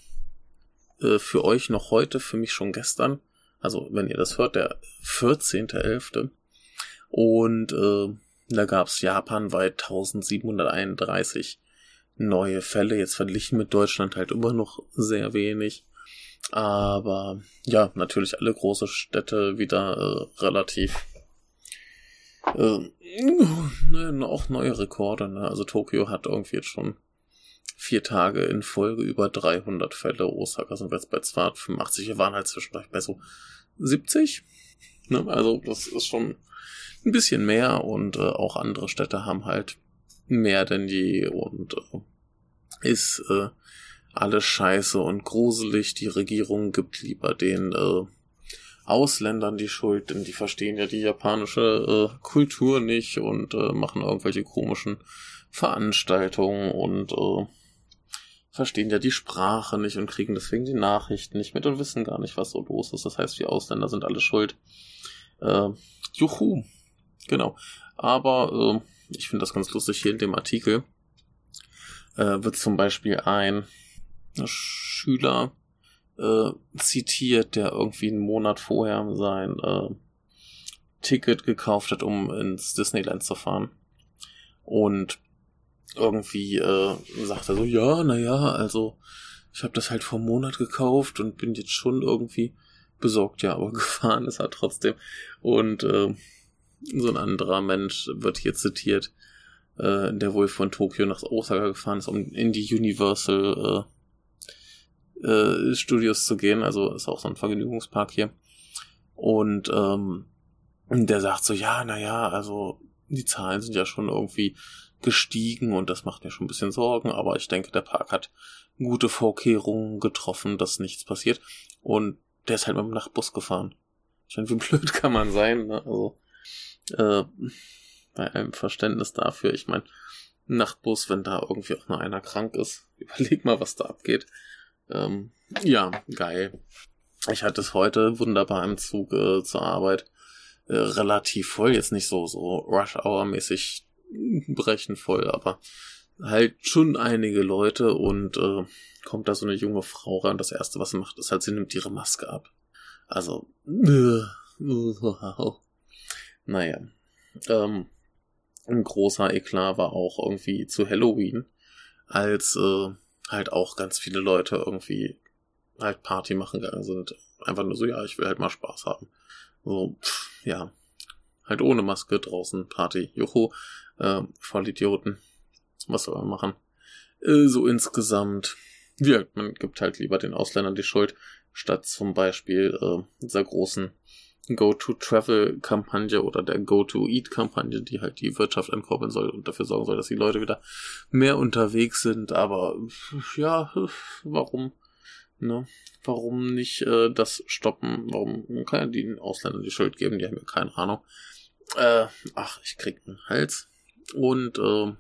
äh, für euch noch heute, für mich schon gestern. Also, wenn ihr das hört, der 14.11. Und äh, da gab's japanweit 1731 neue Fälle. Jetzt verglichen mit Deutschland halt immer noch sehr wenig. Aber ja, natürlich alle große Städte wieder äh, relativ äh, ne, auch neue Rekorde. Ne? Also Tokio hat irgendwie jetzt schon vier Tage in Folge über 300 Fälle. Osaka sind wir jetzt bei 285. Wir waren halt zwischendurch bei so 70. Ne? Also das ist schon ein bisschen mehr und äh, auch andere Städte haben halt mehr denn je und äh, ist äh, alles scheiße und gruselig. Die Regierung gibt lieber den äh, Ausländern die Schuld, denn die verstehen ja die japanische äh, Kultur nicht und äh, machen irgendwelche komischen Veranstaltungen und äh, verstehen ja die Sprache nicht und kriegen deswegen die Nachrichten nicht mit und wissen gar nicht, was so los ist. Das heißt, die Ausländer sind alle schuld. Äh, juhu. Genau. Aber äh, ich finde das ganz lustig hier in dem Artikel. Äh, wird zum Beispiel ein Schüler äh, zitiert, der irgendwie einen Monat vorher sein äh, Ticket gekauft hat, um ins Disneyland zu fahren. Und irgendwie äh, sagt er so, ja, naja, also ich habe das halt vor einem Monat gekauft und bin jetzt schon irgendwie besorgt, ja, aber gefahren ist er trotzdem. Und äh, so ein anderer Mensch wird hier zitiert, äh, der wohl von Tokio nach Osaka gefahren ist, um in die Universal äh, Studios zu gehen. Also ist auch so ein Vergnügungspark hier. Und ähm, der sagt so, ja, naja, also die Zahlen sind ja schon irgendwie gestiegen und das macht mir schon ein bisschen Sorgen, aber ich denke, der Park hat gute Vorkehrungen getroffen, dass nichts passiert. Und der ist halt mit dem Nachtbus gefahren. Ich meine, wie blöd kann man sein, ne? Also, äh, bei einem Verständnis dafür, ich meine, Nachtbus, wenn da irgendwie auch nur einer krank ist, überleg mal, was da abgeht. Ähm, ja, geil. Ich hatte es heute wunderbar im Zug äh, zur Arbeit. Äh, relativ voll, jetzt nicht so, so Rush-Hour-mäßig brechen voll, aber halt schon einige Leute und äh, kommt da so eine junge Frau rein. Das erste, was sie macht, ist halt, sie nimmt ihre Maske ab. Also, äh, äh, naja. Ähm, ein großer Eklat war auch irgendwie zu Halloween, als äh, halt auch ganz viele Leute irgendwie halt Party machen gegangen sind. Einfach nur so, ja, ich will halt mal Spaß haben. So, pff, ja, halt ohne Maske draußen Party. Juhu, äh, Vollidioten. Was soll man machen? Äh, so insgesamt, ja, man gibt halt lieber den Ausländern die Schuld, statt zum Beispiel äh, dieser großen Go-to-Travel-Kampagne oder der Go-to-Eat-Kampagne, die halt die Wirtschaft ankurbeln soll und dafür sorgen soll, dass die Leute wieder mehr unterwegs sind. Aber ja, warum? Ne? Warum nicht äh, das stoppen? Warum kann ja den Ausländern die Schuld geben? Die haben ja keine Ahnung. Äh, ach, ich krieg einen Hals. Und äh,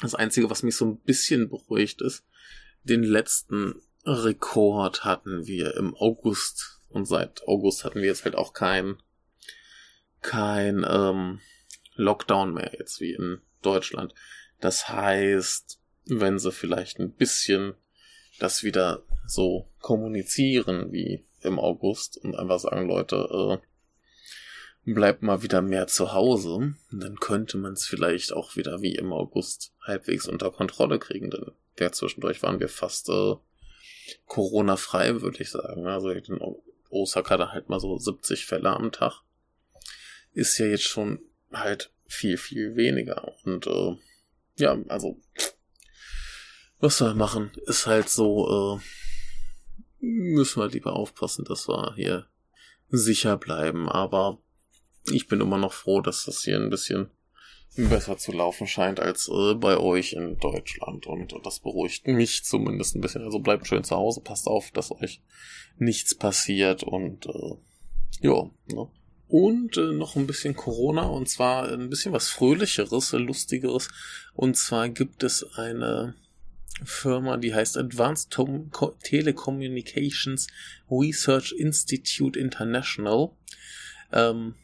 das Einzige, was mich so ein bisschen beruhigt ist, den letzten Rekord hatten wir im August. Und seit August hatten wir jetzt halt auch kein, kein ähm, Lockdown mehr, jetzt wie in Deutschland. Das heißt, wenn sie vielleicht ein bisschen das wieder so kommunizieren wie im August und einfach sagen, Leute, äh, bleibt mal wieder mehr zu Hause, dann könnte man es vielleicht auch wieder wie im August halbwegs unter Kontrolle kriegen, denn der zwischendurch waren wir fast äh, Corona-frei, würde ich sagen. Also in Osaka da halt mal so 70 Fälle am Tag. Ist ja jetzt schon halt viel, viel weniger. Und äh, ja, also was er machen? Ist halt so, äh, müssen wir lieber aufpassen, dass wir hier sicher bleiben. Aber ich bin immer noch froh, dass das hier ein bisschen besser zu laufen scheint als äh, bei euch in Deutschland. Und das beruhigt mich zumindest ein bisschen. Also bleibt schön zu Hause, passt auf, dass euch nichts passiert und äh, ja. Ne? Und äh, noch ein bisschen Corona und zwar ein bisschen was Fröhlicheres, Lustigeres. Und zwar gibt es eine Firma, die heißt Advanced Telecommunications Research Institute International. Ähm,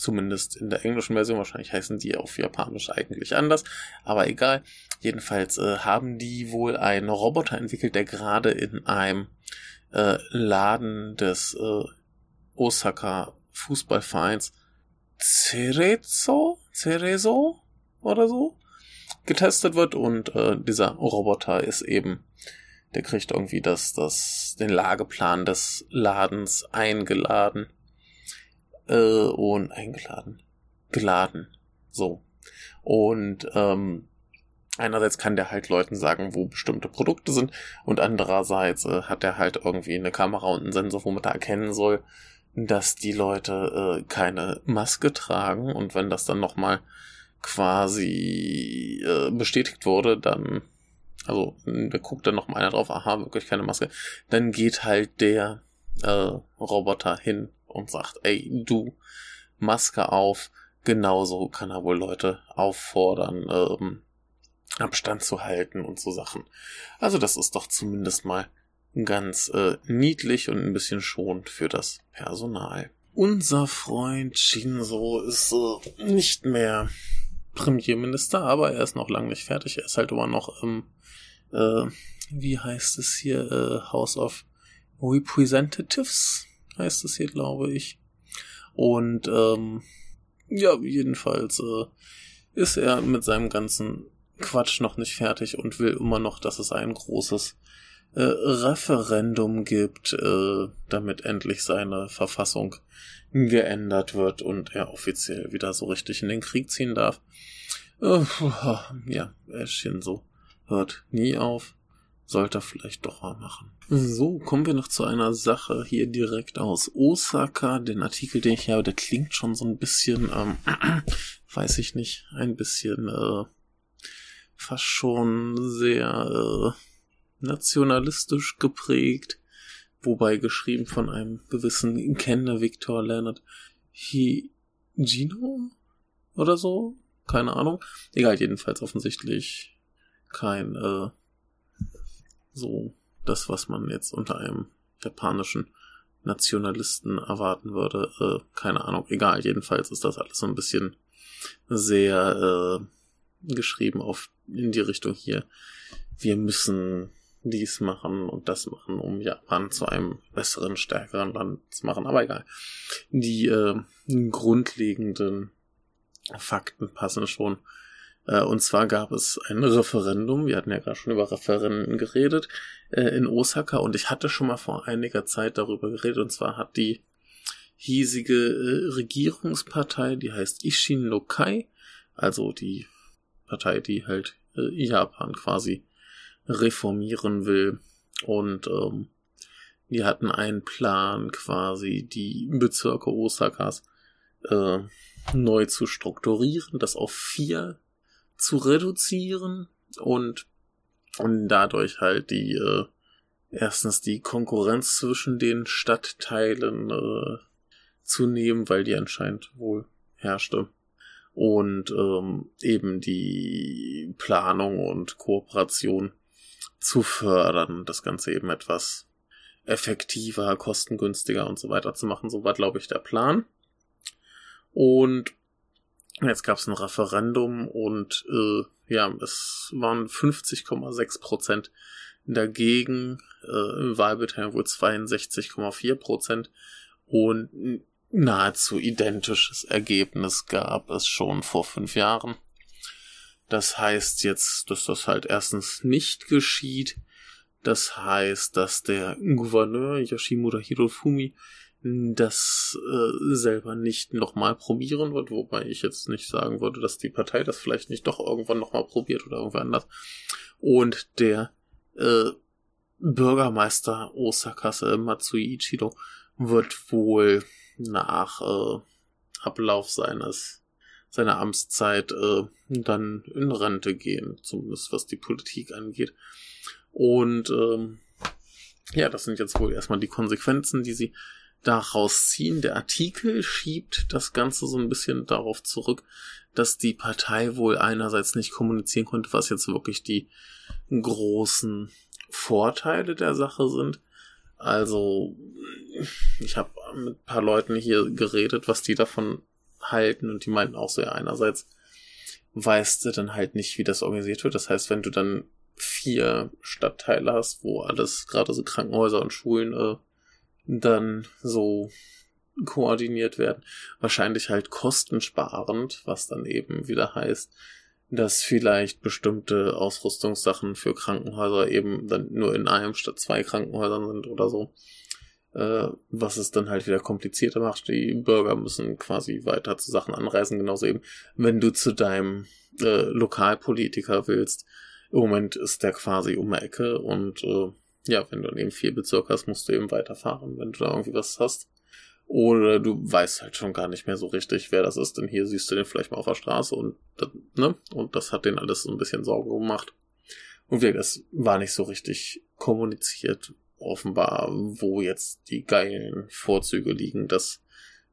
Zumindest in der englischen Version. Wahrscheinlich heißen die auf Japanisch eigentlich anders. Aber egal. Jedenfalls äh, haben die wohl einen Roboter entwickelt, der gerade in einem äh, Laden des äh, Osaka Fußballvereins Cerezo, Cerezo oder so getestet wird und äh, dieser Roboter ist eben, der kriegt irgendwie das, das, den Lageplan des Ladens eingeladen äh, und eingeladen, geladen, so. Und ähm, einerseits kann der halt Leuten sagen, wo bestimmte Produkte sind und andererseits äh, hat er halt irgendwie eine Kamera und einen Sensor, womit er erkennen soll, dass die Leute äh, keine Maske tragen. Und wenn das dann nochmal quasi äh, bestätigt wurde, dann also da guckt dann noch mal einer drauf, aha, wirklich keine Maske, dann geht halt der äh, Roboter hin und sagt, ey, du, Maske auf. Genauso kann er wohl Leute auffordern, ähm, Abstand zu halten und so Sachen. Also das ist doch zumindest mal ganz äh, niedlich und ein bisschen schonend für das Personal. Unser Freund Shinzo ist äh, nicht mehr Premierminister, aber er ist noch lange nicht fertig. Er ist halt immer noch im, äh, wie heißt es hier, äh, House of Representatives, heißt es hier, glaube ich. Und ähm, ja, jedenfalls äh, ist er mit seinem ganzen Quatsch noch nicht fertig und will immer noch, dass es ein großes äh, Referendum gibt, äh, damit endlich seine Verfassung geändert wird und er offiziell wieder so richtig in den Krieg ziehen darf. Äh, ja, Shinzo hört nie auf. Sollte er vielleicht doch mal machen. So, kommen wir noch zu einer Sache hier direkt aus Osaka. Den Artikel, den ich habe, der klingt schon so ein bisschen, ähm, weiß ich nicht, ein bisschen, äh, fast schon sehr, äh, nationalistisch geprägt, wobei geschrieben von einem gewissen Kenner Victor Leonard Higino oder so, keine Ahnung. Egal, jedenfalls offensichtlich kein äh, so das, was man jetzt unter einem japanischen Nationalisten erwarten würde. Äh, keine Ahnung, egal, jedenfalls ist das alles so ein bisschen sehr äh, geschrieben auf in die Richtung hier. Wir müssen dies machen und das machen, um Japan zu einem besseren, stärkeren Land zu machen. Aber egal. Die äh, grundlegenden Fakten passen schon. Äh, und zwar gab es ein Referendum. Wir hatten ja gerade schon über Referenden geredet äh, in Osaka und ich hatte schon mal vor einiger Zeit darüber geredet. Und zwar hat die hiesige äh, Regierungspartei, die heißt Ishin no Kai, also die Partei, die halt Japan quasi reformieren will. Und ähm, die hatten einen Plan, quasi die Bezirke Osakas äh, neu zu strukturieren, das auf vier zu reduzieren und, und dadurch halt die äh, erstens die Konkurrenz zwischen den Stadtteilen äh, zu nehmen, weil die anscheinend wohl herrschte und ähm, eben die Planung und Kooperation zu fördern, das Ganze eben etwas effektiver, kostengünstiger und so weiter zu machen. So war, glaube ich, der Plan. Und jetzt gab es ein Referendum und äh, ja, es waren 50,6 Prozent dagegen, äh, im Wahlbeteiligung wohl 62,4 Prozent und nahezu identisches Ergebnis gab es schon vor fünf Jahren. Das heißt jetzt, dass das halt erstens nicht geschieht. Das heißt, dass der Gouverneur Yoshimura Hirofumi das äh, selber nicht nochmal probieren wird, wobei ich jetzt nicht sagen würde, dass die Partei das vielleicht nicht doch irgendwann nochmal probiert oder irgendwann anders. Und der äh, Bürgermeister Osakas äh, Matsui Ichido wird wohl nach äh, Ablauf seines seiner Amtszeit äh, dann in Rente gehen, zumindest was die Politik angeht. Und ähm, ja, das sind jetzt wohl erstmal die Konsequenzen, die sie daraus ziehen. Der Artikel schiebt das Ganze so ein bisschen darauf zurück, dass die Partei wohl einerseits nicht kommunizieren konnte, was jetzt wirklich die großen Vorteile der Sache sind. Also, ich habe mit ein paar Leuten hier geredet, was die davon halten und die meinten auch so, ja, einerseits weißt du dann halt nicht, wie das organisiert wird. Das heißt, wenn du dann vier Stadtteile hast, wo alles, gerade so Krankenhäuser und Schulen, äh, dann so koordiniert werden. Wahrscheinlich halt kostensparend, was dann eben wieder heißt, dass vielleicht bestimmte Ausrüstungssachen für Krankenhäuser eben dann nur in einem statt zwei Krankenhäusern sind oder so. Äh, was es dann halt wieder komplizierter macht. Die Bürger müssen quasi weiter zu Sachen anreisen, genauso eben, wenn du zu deinem äh, Lokalpolitiker willst. Im Moment ist der quasi um die Ecke und äh, ja, wenn du dann eben vier Bezirke hast, musst du eben weiterfahren, wenn du da irgendwie was hast. Oder du weißt halt schon gar nicht mehr so richtig, wer das ist, denn hier siehst du den vielleicht mal auf der Straße und, ne? Und das hat den alles so ein bisschen Sorgen gemacht. Und wir, das war nicht so richtig kommuniziert, offenbar, wo jetzt die geilen Vorzüge liegen, das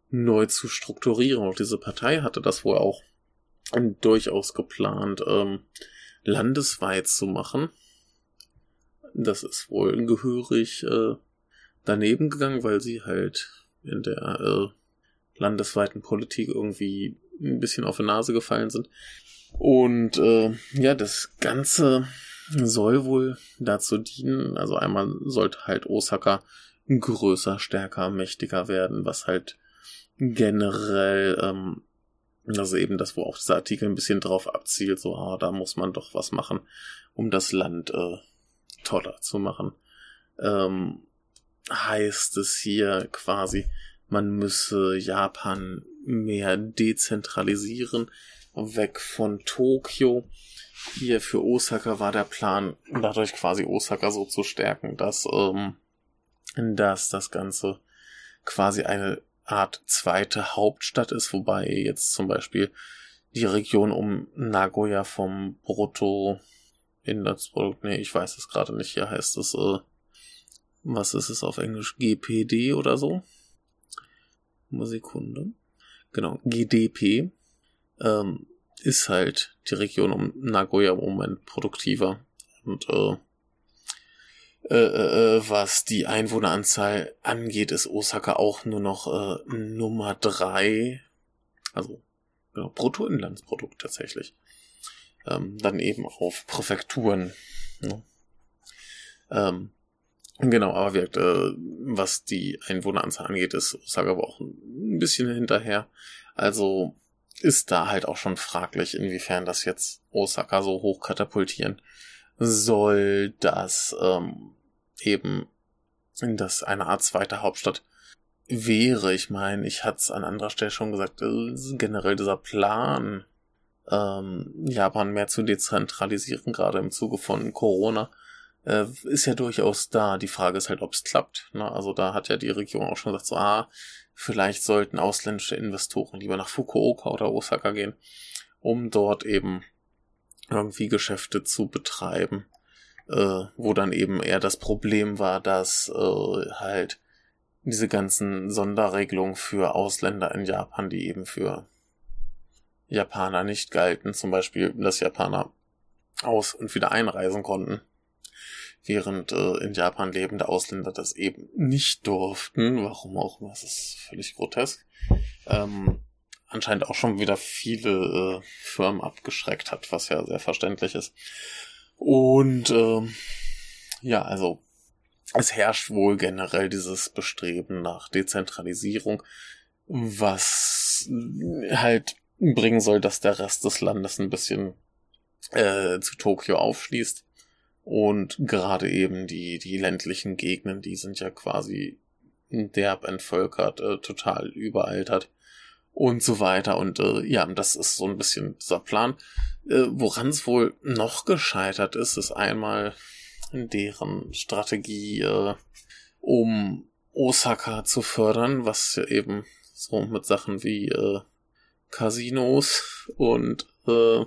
neu zu strukturieren. Und diese Partei hatte das wohl auch durchaus geplant, ähm, landesweit zu machen. Das ist wohl gehörig äh, daneben gegangen, weil sie halt in der äh, landesweiten Politik irgendwie ein bisschen auf die Nase gefallen sind. Und äh, ja, das Ganze soll wohl dazu dienen, also einmal sollte halt Osaka größer, stärker, mächtiger werden, was halt generell, ähm, also eben das, wo auch dieser Artikel ein bisschen drauf abzielt, so, ah, da muss man doch was machen, um das Land äh, toller zu machen. Ähm, heißt es hier quasi, man müsse Japan mehr dezentralisieren, weg von Tokio. Hier für Osaka war der Plan, dadurch quasi Osaka so zu stärken, dass, ähm, dass das Ganze quasi eine Art zweite Hauptstadt ist, wobei jetzt zum Beispiel die Region um Nagoya vom Brutto Inlandsprodukt, nee, ich weiß es gerade nicht, hier heißt es, äh, was ist es auf Englisch, GPD oder so? Sekunde. Genau, GDP ähm, ist halt die Region um Nagoya im Moment produktiver. Und äh, äh, äh, äh, was die Einwohneranzahl angeht, ist Osaka auch nur noch äh, Nummer drei. Also genau, Bruttoinlandsprodukt tatsächlich. Ähm, dann eben auf Präfekturen. Ne? Ähm, genau, aber wirkt, äh, was die Einwohneranzahl angeht, ist Osaka aber auch ein bisschen hinterher. Also ist da halt auch schon fraglich, inwiefern das jetzt Osaka so hoch katapultieren soll, dass ähm, eben das eine Art zweite Hauptstadt wäre. Ich meine, ich hatte es an anderer Stelle schon gesagt, äh, generell dieser Plan, ähm, Japan mehr zu dezentralisieren, gerade im Zuge von Corona, äh, ist ja durchaus da. Die Frage ist halt, ob es klappt. Ne? Also da hat ja die Regierung auch schon gesagt, so, ah, vielleicht sollten ausländische Investoren lieber nach Fukuoka oder Osaka gehen, um dort eben irgendwie Geschäfte zu betreiben äh, wo dann eben eher das Problem war, dass äh, halt diese ganzen Sonderregelungen für Ausländer in Japan, die eben für Japaner nicht galten, zum Beispiel, dass Japaner aus- und wieder einreisen konnten, während äh, in Japan lebende Ausländer das eben nicht durften, warum auch? Immer, das ist völlig grotesk, ähm, anscheinend auch schon wieder viele äh, Firmen abgeschreckt hat, was ja sehr verständlich ist. Und ähm, ja, also es herrscht wohl generell dieses Bestreben nach Dezentralisierung, was halt bringen soll, dass der Rest des Landes ein bisschen äh, zu Tokio aufschließt. Und gerade eben die, die ländlichen Gegenden, die sind ja quasi derb entvölkert, äh, total überaltert und so weiter. Und äh, ja, das ist so ein bisschen dieser Plan. Äh, Woran es wohl noch gescheitert ist, ist einmal deren Strategie, äh, um Osaka zu fördern, was ja eben so mit Sachen wie äh, Casinos und äh,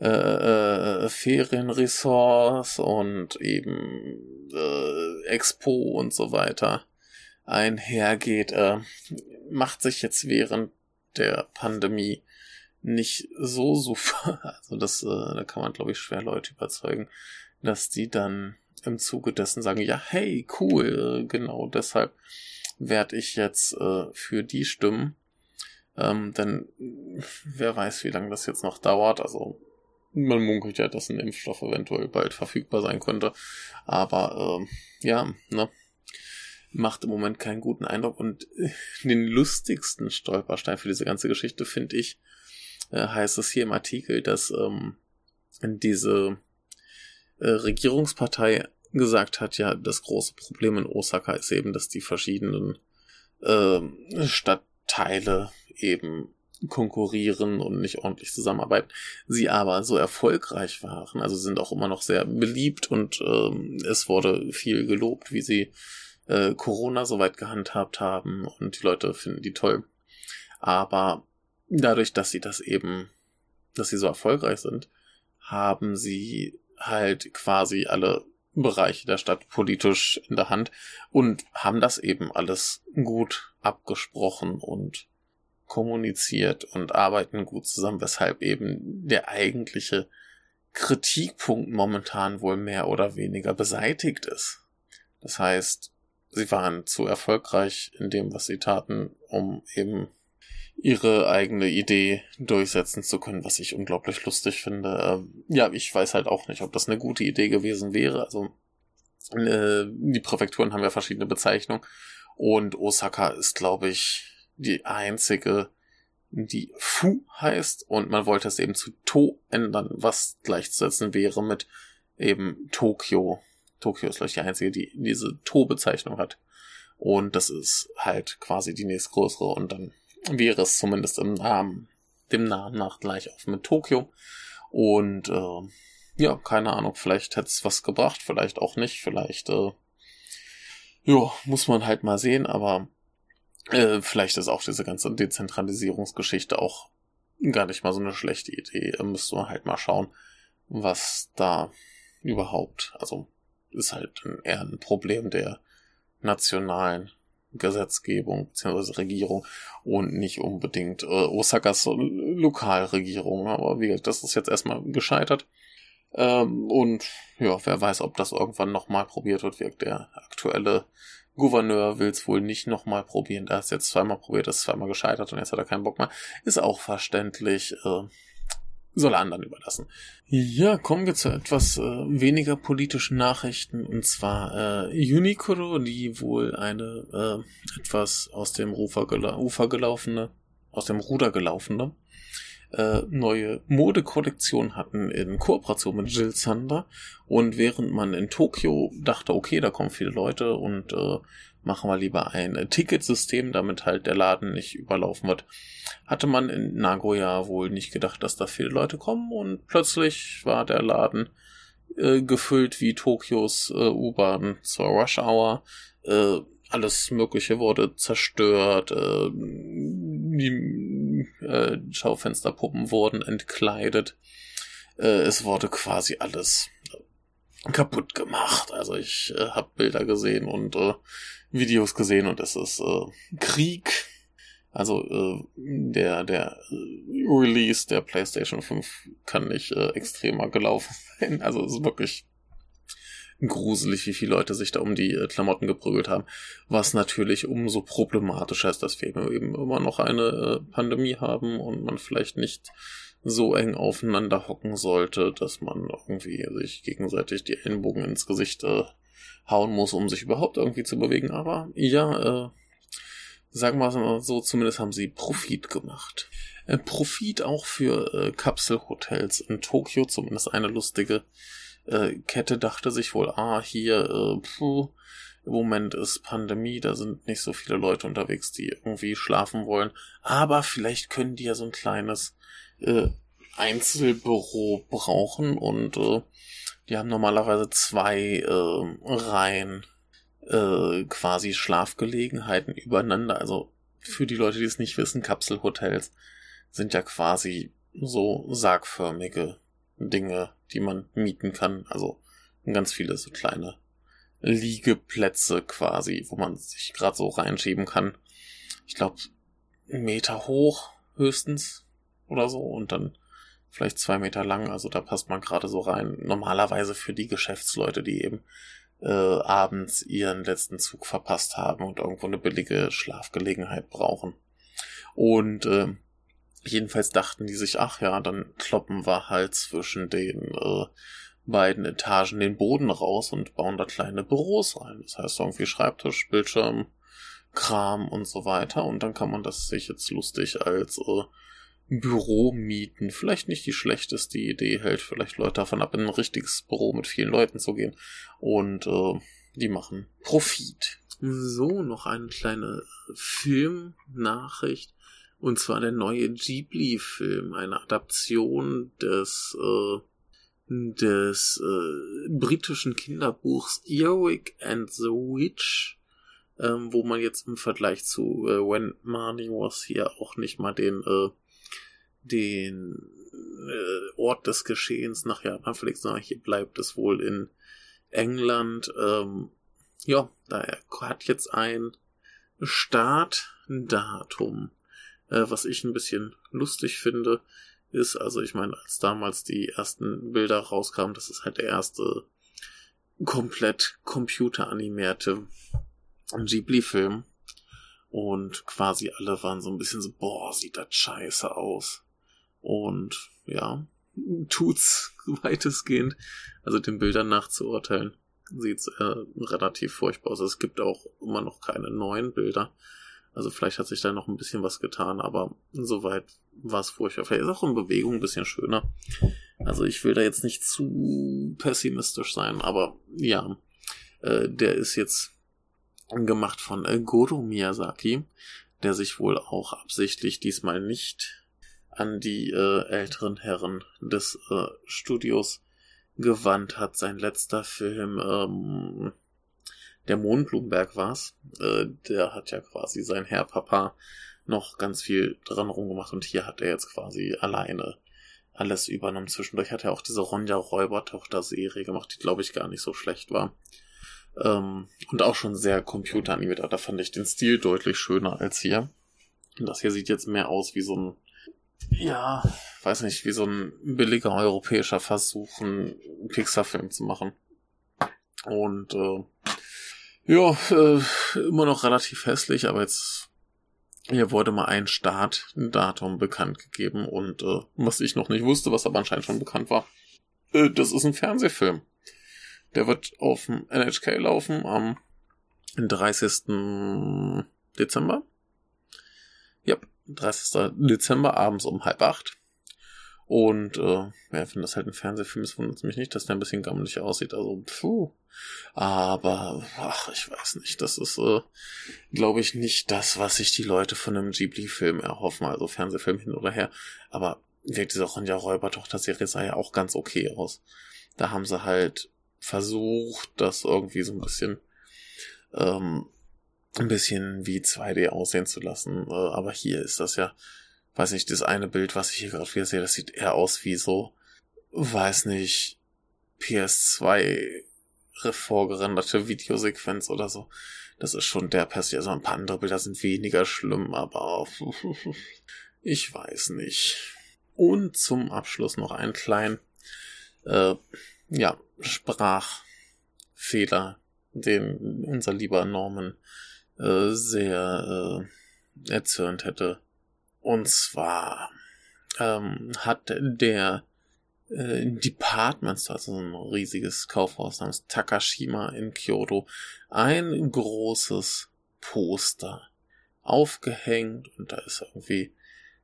äh, äh, Ferienresorts und eben äh, Expo und so weiter einhergeht, äh, macht sich jetzt während der Pandemie nicht so super. Also das, äh, da kann man, glaube ich, schwer Leute überzeugen, dass die dann im Zuge dessen sagen, ja, hey, cool, äh, genau deshalb werde ich jetzt äh, für die stimmen. Ähm, denn wer weiß, wie lange das jetzt noch dauert. Also man munkelt ja, dass ein Impfstoff eventuell bald verfügbar sein könnte. Aber äh, ja, ne, macht im Moment keinen guten Eindruck. Und den lustigsten Stolperstein für diese ganze Geschichte finde ich, äh, heißt es hier im Artikel, dass ähm, diese äh, Regierungspartei gesagt hat, ja, das große Problem in Osaka ist eben, dass die verschiedenen äh, Stadtteile eben konkurrieren und nicht ordentlich zusammenarbeiten. Sie aber so erfolgreich waren, also sind auch immer noch sehr beliebt und ähm, es wurde viel gelobt, wie sie äh, Corona soweit gehandhabt haben und die Leute finden die toll. Aber dadurch, dass sie das eben, dass sie so erfolgreich sind, haben sie halt quasi alle Bereiche der Stadt politisch in der Hand und haben das eben alles gut abgesprochen und kommuniziert und arbeiten gut zusammen, weshalb eben der eigentliche Kritikpunkt momentan wohl mehr oder weniger beseitigt ist. Das heißt, sie waren zu erfolgreich in dem, was sie taten, um eben ihre eigene Idee durchsetzen zu können, was ich unglaublich lustig finde. Ähm, ja, ich weiß halt auch nicht, ob das eine gute Idee gewesen wäre. Also äh, die Präfekturen haben ja verschiedene Bezeichnungen und Osaka ist, glaube ich, die einzige, die Fu heißt und man wollte es eben zu To ändern, was gleichzusetzen wäre mit eben Tokio. Tokio ist, glaube ich, die einzige, die diese To-Bezeichnung hat. Und das ist halt quasi die nächstgrößere und dann wäre es zumindest im Namen, dem Namen nach gleich auf mit Tokio. Und äh, ja, keine Ahnung, vielleicht hätte es was gebracht, vielleicht auch nicht, vielleicht äh, ja, muss man halt mal sehen, aber äh, vielleicht ist auch diese ganze Dezentralisierungsgeschichte auch gar nicht mal so eine schlechte Idee. Müsste man halt mal schauen, was da überhaupt, also ist halt eher ein Problem der nationalen Gesetzgebung bzw. Regierung und nicht unbedingt äh, Osakas Lokalregierung. Aber wie gesagt, das ist jetzt erstmal gescheitert. Ähm, und ja, wer weiß, ob das irgendwann nochmal probiert wird. Der aktuelle Gouverneur will es wohl nicht nochmal probieren. Da ist jetzt zweimal probiert, ist zweimal gescheitert und jetzt hat er keinen Bock mehr. Ist auch verständlich. Äh, soll er anderen überlassen. Ja, kommen wir zu etwas äh, weniger politischen Nachrichten und zwar äh, Unicoro, die wohl eine äh, etwas aus dem Ufer, gela Ufer gelaufene, aus dem Ruder gelaufene äh, neue Modekollektion hatten in Kooperation mit Jill Sander und während man in Tokio dachte, okay, da kommen viele Leute und äh, machen wir lieber ein Ticketsystem, damit halt der Laden nicht überlaufen wird. Hatte man in Nagoya wohl nicht gedacht, dass da viele Leute kommen und plötzlich war der Laden äh, gefüllt wie Tokios äh, U-Bahn zur Rush Hour. Äh, alles Mögliche wurde zerstört, äh, die äh, Schaufensterpuppen wurden entkleidet. Äh, es wurde quasi alles kaputt gemacht. Also ich äh, habe Bilder gesehen und äh, Videos gesehen und es ist äh, Krieg. Also äh, der der äh, Release der PlayStation 5 kann nicht äh, extremer gelaufen sein. Also es ist wirklich gruselig, wie viele Leute sich da um die äh, Klamotten geprügelt haben. Was natürlich umso problematischer ist, dass wir eben immer noch eine äh, Pandemie haben und man vielleicht nicht so eng aufeinander hocken sollte, dass man irgendwie sich gegenseitig die Ellenbogen ins Gesicht äh, hauen muss, um sich überhaupt irgendwie zu bewegen. Aber ja, äh, sagen wir mal so, zumindest haben sie Profit gemacht. Äh, Profit auch für äh, Kapselhotels in Tokio, zumindest eine lustige äh, Kette dachte sich wohl, ah, hier, äh, puh, im Moment ist Pandemie, da sind nicht so viele Leute unterwegs, die irgendwie schlafen wollen. Aber vielleicht können die ja so ein kleines äh, Einzelbüro brauchen und äh, die haben normalerweise zwei äh, Reihen äh, quasi Schlafgelegenheiten übereinander. Also für die Leute, die es nicht wissen, Kapselhotels sind ja quasi so sargförmige Dinge, die man mieten kann. Also ganz viele so kleine Liegeplätze quasi, wo man sich gerade so reinschieben kann. Ich glaube, einen Meter hoch höchstens oder so und dann vielleicht zwei Meter lang. Also da passt man gerade so rein. Normalerweise für die Geschäftsleute, die eben äh, abends ihren letzten Zug verpasst haben und irgendwo eine billige Schlafgelegenheit brauchen. Und äh, jedenfalls dachten die sich, ach ja, dann kloppen wir halt zwischen den äh, beiden Etagen den Boden raus und bauen da kleine Büros rein. Das heißt irgendwie Schreibtisch, Bildschirm, Kram und so weiter. Und dann kann man das sich jetzt lustig als äh, Büro mieten. Vielleicht nicht die schlechteste Idee, hält vielleicht Leute davon ab, in ein richtiges Büro mit vielen Leuten zu gehen. Und äh, die machen Profit. So, noch eine kleine Filmnachricht. Und zwar der neue Ghibli-Film, eine Adaption des, äh, des äh, britischen Kinderbuchs Earwig and the Witch, ähm, wo man jetzt im Vergleich zu äh, When Marnie Was hier auch nicht mal den äh, den äh, Ort des Geschehens nach Japan verlegt, sondern hier bleibt es wohl in England, ähm, ja, da hat jetzt ein Startdatum, äh, was ich ein bisschen lustig finde, ist, also ich meine, als damals die ersten Bilder rauskamen, das ist halt der erste komplett computeranimierte Ghibli-Film. Und quasi alle waren so ein bisschen so, boah, sieht das scheiße aus. Und ja, tut's weitestgehend. Also den Bildern nachzuurteilen, sieht's äh, relativ furchtbar aus. Es gibt auch immer noch keine neuen Bilder. Also vielleicht hat sich da noch ein bisschen was getan, aber soweit war es furchtbar. Vielleicht ist auch in Bewegung ein bisschen schöner. Also ich will da jetzt nicht zu pessimistisch sein, aber ja, äh, der ist jetzt gemacht von äh, Goro Miyazaki, der sich wohl auch absichtlich diesmal nicht an die äh, älteren Herren des äh, Studios gewandt hat. Sein letzter Film, ähm, der Mondblumenberg war's, äh, der hat ja quasi sein Herr Papa noch ganz viel dran rumgemacht und hier hat er jetzt quasi alleine alles übernommen. Zwischendurch hat er auch diese Ronja Räubertochter-Serie gemacht, die glaube ich gar nicht so schlecht war. Ähm, und auch schon sehr computeranimiert. Da fand ich den Stil deutlich schöner als hier. Das hier sieht jetzt mehr aus wie so ein, ja, weiß nicht, wie so ein billiger europäischer Versuch, einen Pixar-Film zu machen. Und äh, ja, äh, immer noch relativ hässlich, aber jetzt hier wurde mal ein Startdatum bekannt gegeben und äh, was ich noch nicht wusste, was aber anscheinend schon bekannt war, äh, das ist ein Fernsehfilm. Der wird auf dem NHK laufen am 30. Dezember. Ja, 30. Dezember abends um halb acht. Und äh, ja, wenn das halt ein Fernsehfilm ist, wundert es mich nicht, dass der ein bisschen gammelig aussieht. Also, puh. Aber, ach, ich weiß nicht. Das ist, äh, glaube ich, nicht das, was sich die Leute von einem Ghibli-Film erhoffen. Also Fernsehfilm hin oder her. Aber wirkt diese Ronja Räuber-Tochter-Serie sah ja auch ganz okay aus. Da haben sie halt versucht, das irgendwie so ein bisschen ähm, ein bisschen wie 2D aussehen zu lassen. Äh, aber hier ist das ja, weiß nicht, das eine Bild, was ich hier gerade wieder sehe, das sieht eher aus wie so, weiß nicht, PS2 vorgerenderte Videosequenz oder so. Das ist schon der Pest. Also ein paar andere Bilder sind weniger schlimm, aber ich weiß nicht. Und zum Abschluss noch ein kleinen, äh, ja, Sprachfehler, den unser lieber Norman äh, sehr äh, erzürnt hätte. Und zwar ähm, hat der äh, Department Store, also ein riesiges Kaufhaus namens Takashima in Kyoto, ein großes Poster aufgehängt und da ist irgendwie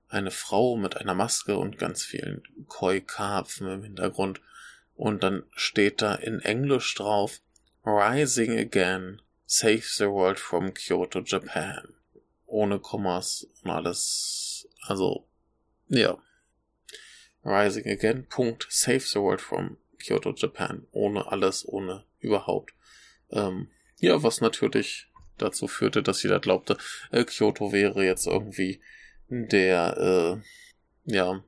eine Frau mit einer Maske und ganz vielen Koi-Karpfen im Hintergrund und dann steht da in Englisch drauf Rising Again, Save the World from Kyoto, Japan. Ohne Kommas und alles. Also, ja. Rising Again, Punkt, Save the World from Kyoto, Japan. Ohne alles, ohne überhaupt. Ähm, ja, was natürlich dazu führte, dass jeder glaubte, äh, Kyoto wäre jetzt irgendwie der, äh, ja,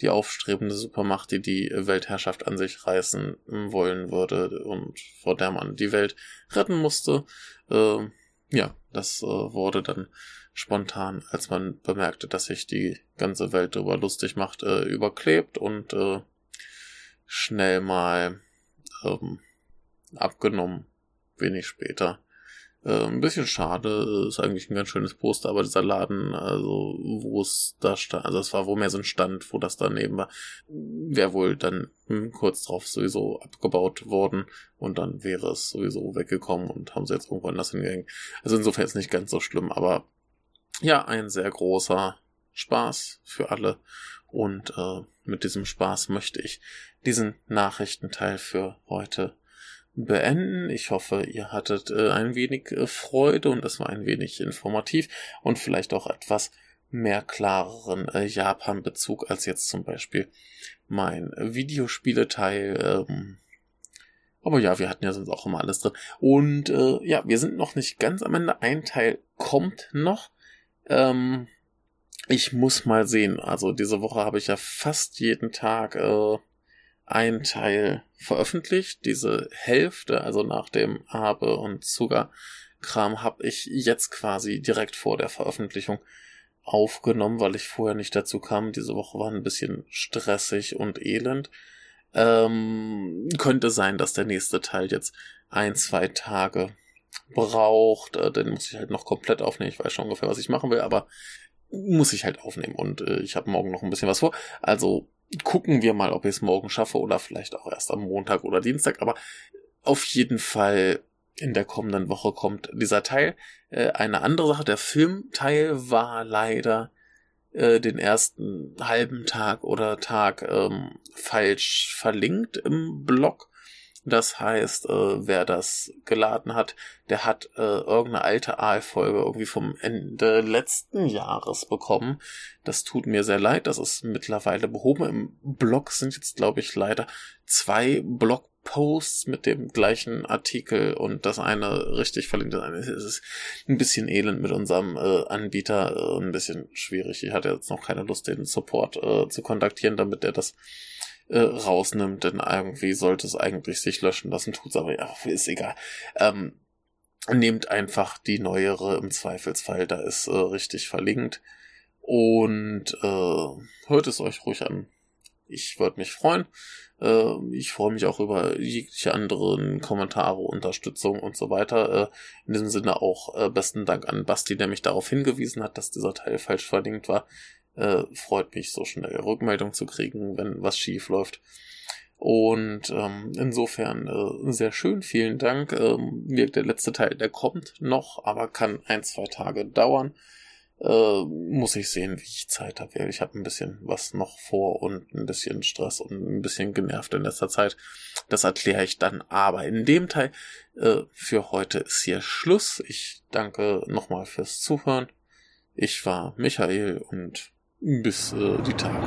die aufstrebende Supermacht, die die Weltherrschaft an sich reißen wollen würde und vor der man die Welt retten musste. Äh, ja, das äh, wurde dann spontan, als man bemerkte, dass sich die ganze Welt darüber lustig macht, äh, überklebt und äh, schnell mal ähm, abgenommen, wenig später. Äh, ein bisschen schade, ist eigentlich ein ganz schönes Poster, aber dieser Laden, also wo es da stand, also es war wohl mehr so ein Stand, wo das daneben war, wäre wohl dann hm, kurz drauf sowieso abgebaut worden und dann wäre es sowieso weggekommen und haben sie jetzt irgendwo anders hingehängt. Also insofern ist nicht ganz so schlimm, aber ja, ein sehr großer Spaß für alle und äh, mit diesem Spaß möchte ich diesen Nachrichtenteil für heute beenden. Ich hoffe, ihr hattet äh, ein wenig äh, Freude und es war ein wenig informativ und vielleicht auch etwas mehr klareren äh, Japan-Bezug als jetzt zum Beispiel mein Videospieleteil. Ähm, aber ja, wir hatten ja sonst auch immer alles drin. Und äh, ja, wir sind noch nicht ganz am Ende. Ein Teil kommt noch. Ähm, ich muss mal sehen. Also diese Woche habe ich ja fast jeden Tag äh, ein Teil veröffentlicht. Diese Hälfte, also nach dem Habe und Zuckerkram, habe ich jetzt quasi direkt vor der Veröffentlichung aufgenommen, weil ich vorher nicht dazu kam. Diese Woche war ein bisschen stressig und elend. Ähm, könnte sein, dass der nächste Teil jetzt ein, zwei Tage braucht. Äh, den muss ich halt noch komplett aufnehmen. Ich weiß schon ungefähr, was ich machen will, aber muss ich halt aufnehmen. Und äh, ich habe morgen noch ein bisschen was vor. Also gucken wir mal, ob ich es morgen schaffe oder vielleicht auch erst am Montag oder Dienstag. Aber auf jeden Fall in der kommenden Woche kommt dieser Teil. Äh, eine andere Sache, der Filmteil war leider äh, den ersten halben Tag oder Tag ähm, falsch verlinkt im Blog. Das heißt, äh, wer das geladen hat, der hat äh, irgendeine alte AL-Folge irgendwie vom Ende letzten Jahres bekommen. Das tut mir sehr leid, das ist mittlerweile behoben. Im Blog sind jetzt, glaube ich, leider zwei Blog Posts mit dem gleichen Artikel und das eine richtig verlinkt. Das eine ist ein bisschen elend mit unserem äh, Anbieter, äh, ein bisschen schwierig. Ich hatte jetzt noch keine Lust, den Support äh, zu kontaktieren, damit er das äh, rausnimmt, denn irgendwie sollte es eigentlich sich löschen lassen, tut's aber ja, ist egal. Ähm, nehmt einfach die neuere im Zweifelsfall, da ist äh, richtig verlinkt und äh, hört es euch ruhig an. Ich würde mich freuen. Äh, ich freue mich auch über jegliche anderen Kommentare, Unterstützung und so weiter. Äh, in diesem Sinne auch äh, besten Dank an Basti, der mich darauf hingewiesen hat, dass dieser Teil falsch verlinkt war. Freut mich, so schnell Rückmeldung zu kriegen, wenn was schief läuft. Und ähm, insofern äh, sehr schön, vielen Dank. Ähm, der letzte Teil, der kommt noch, aber kann ein, zwei Tage dauern äh, muss ich sehen, wie ich Zeit habe. Ich habe ein bisschen was noch vor und ein bisschen Stress und ein bisschen genervt in letzter Zeit. Das erkläre ich dann aber in dem Teil. Äh, für heute ist hier Schluss. Ich danke nochmal fürs Zuhören. Ich war Michael und bis äh, die Tage.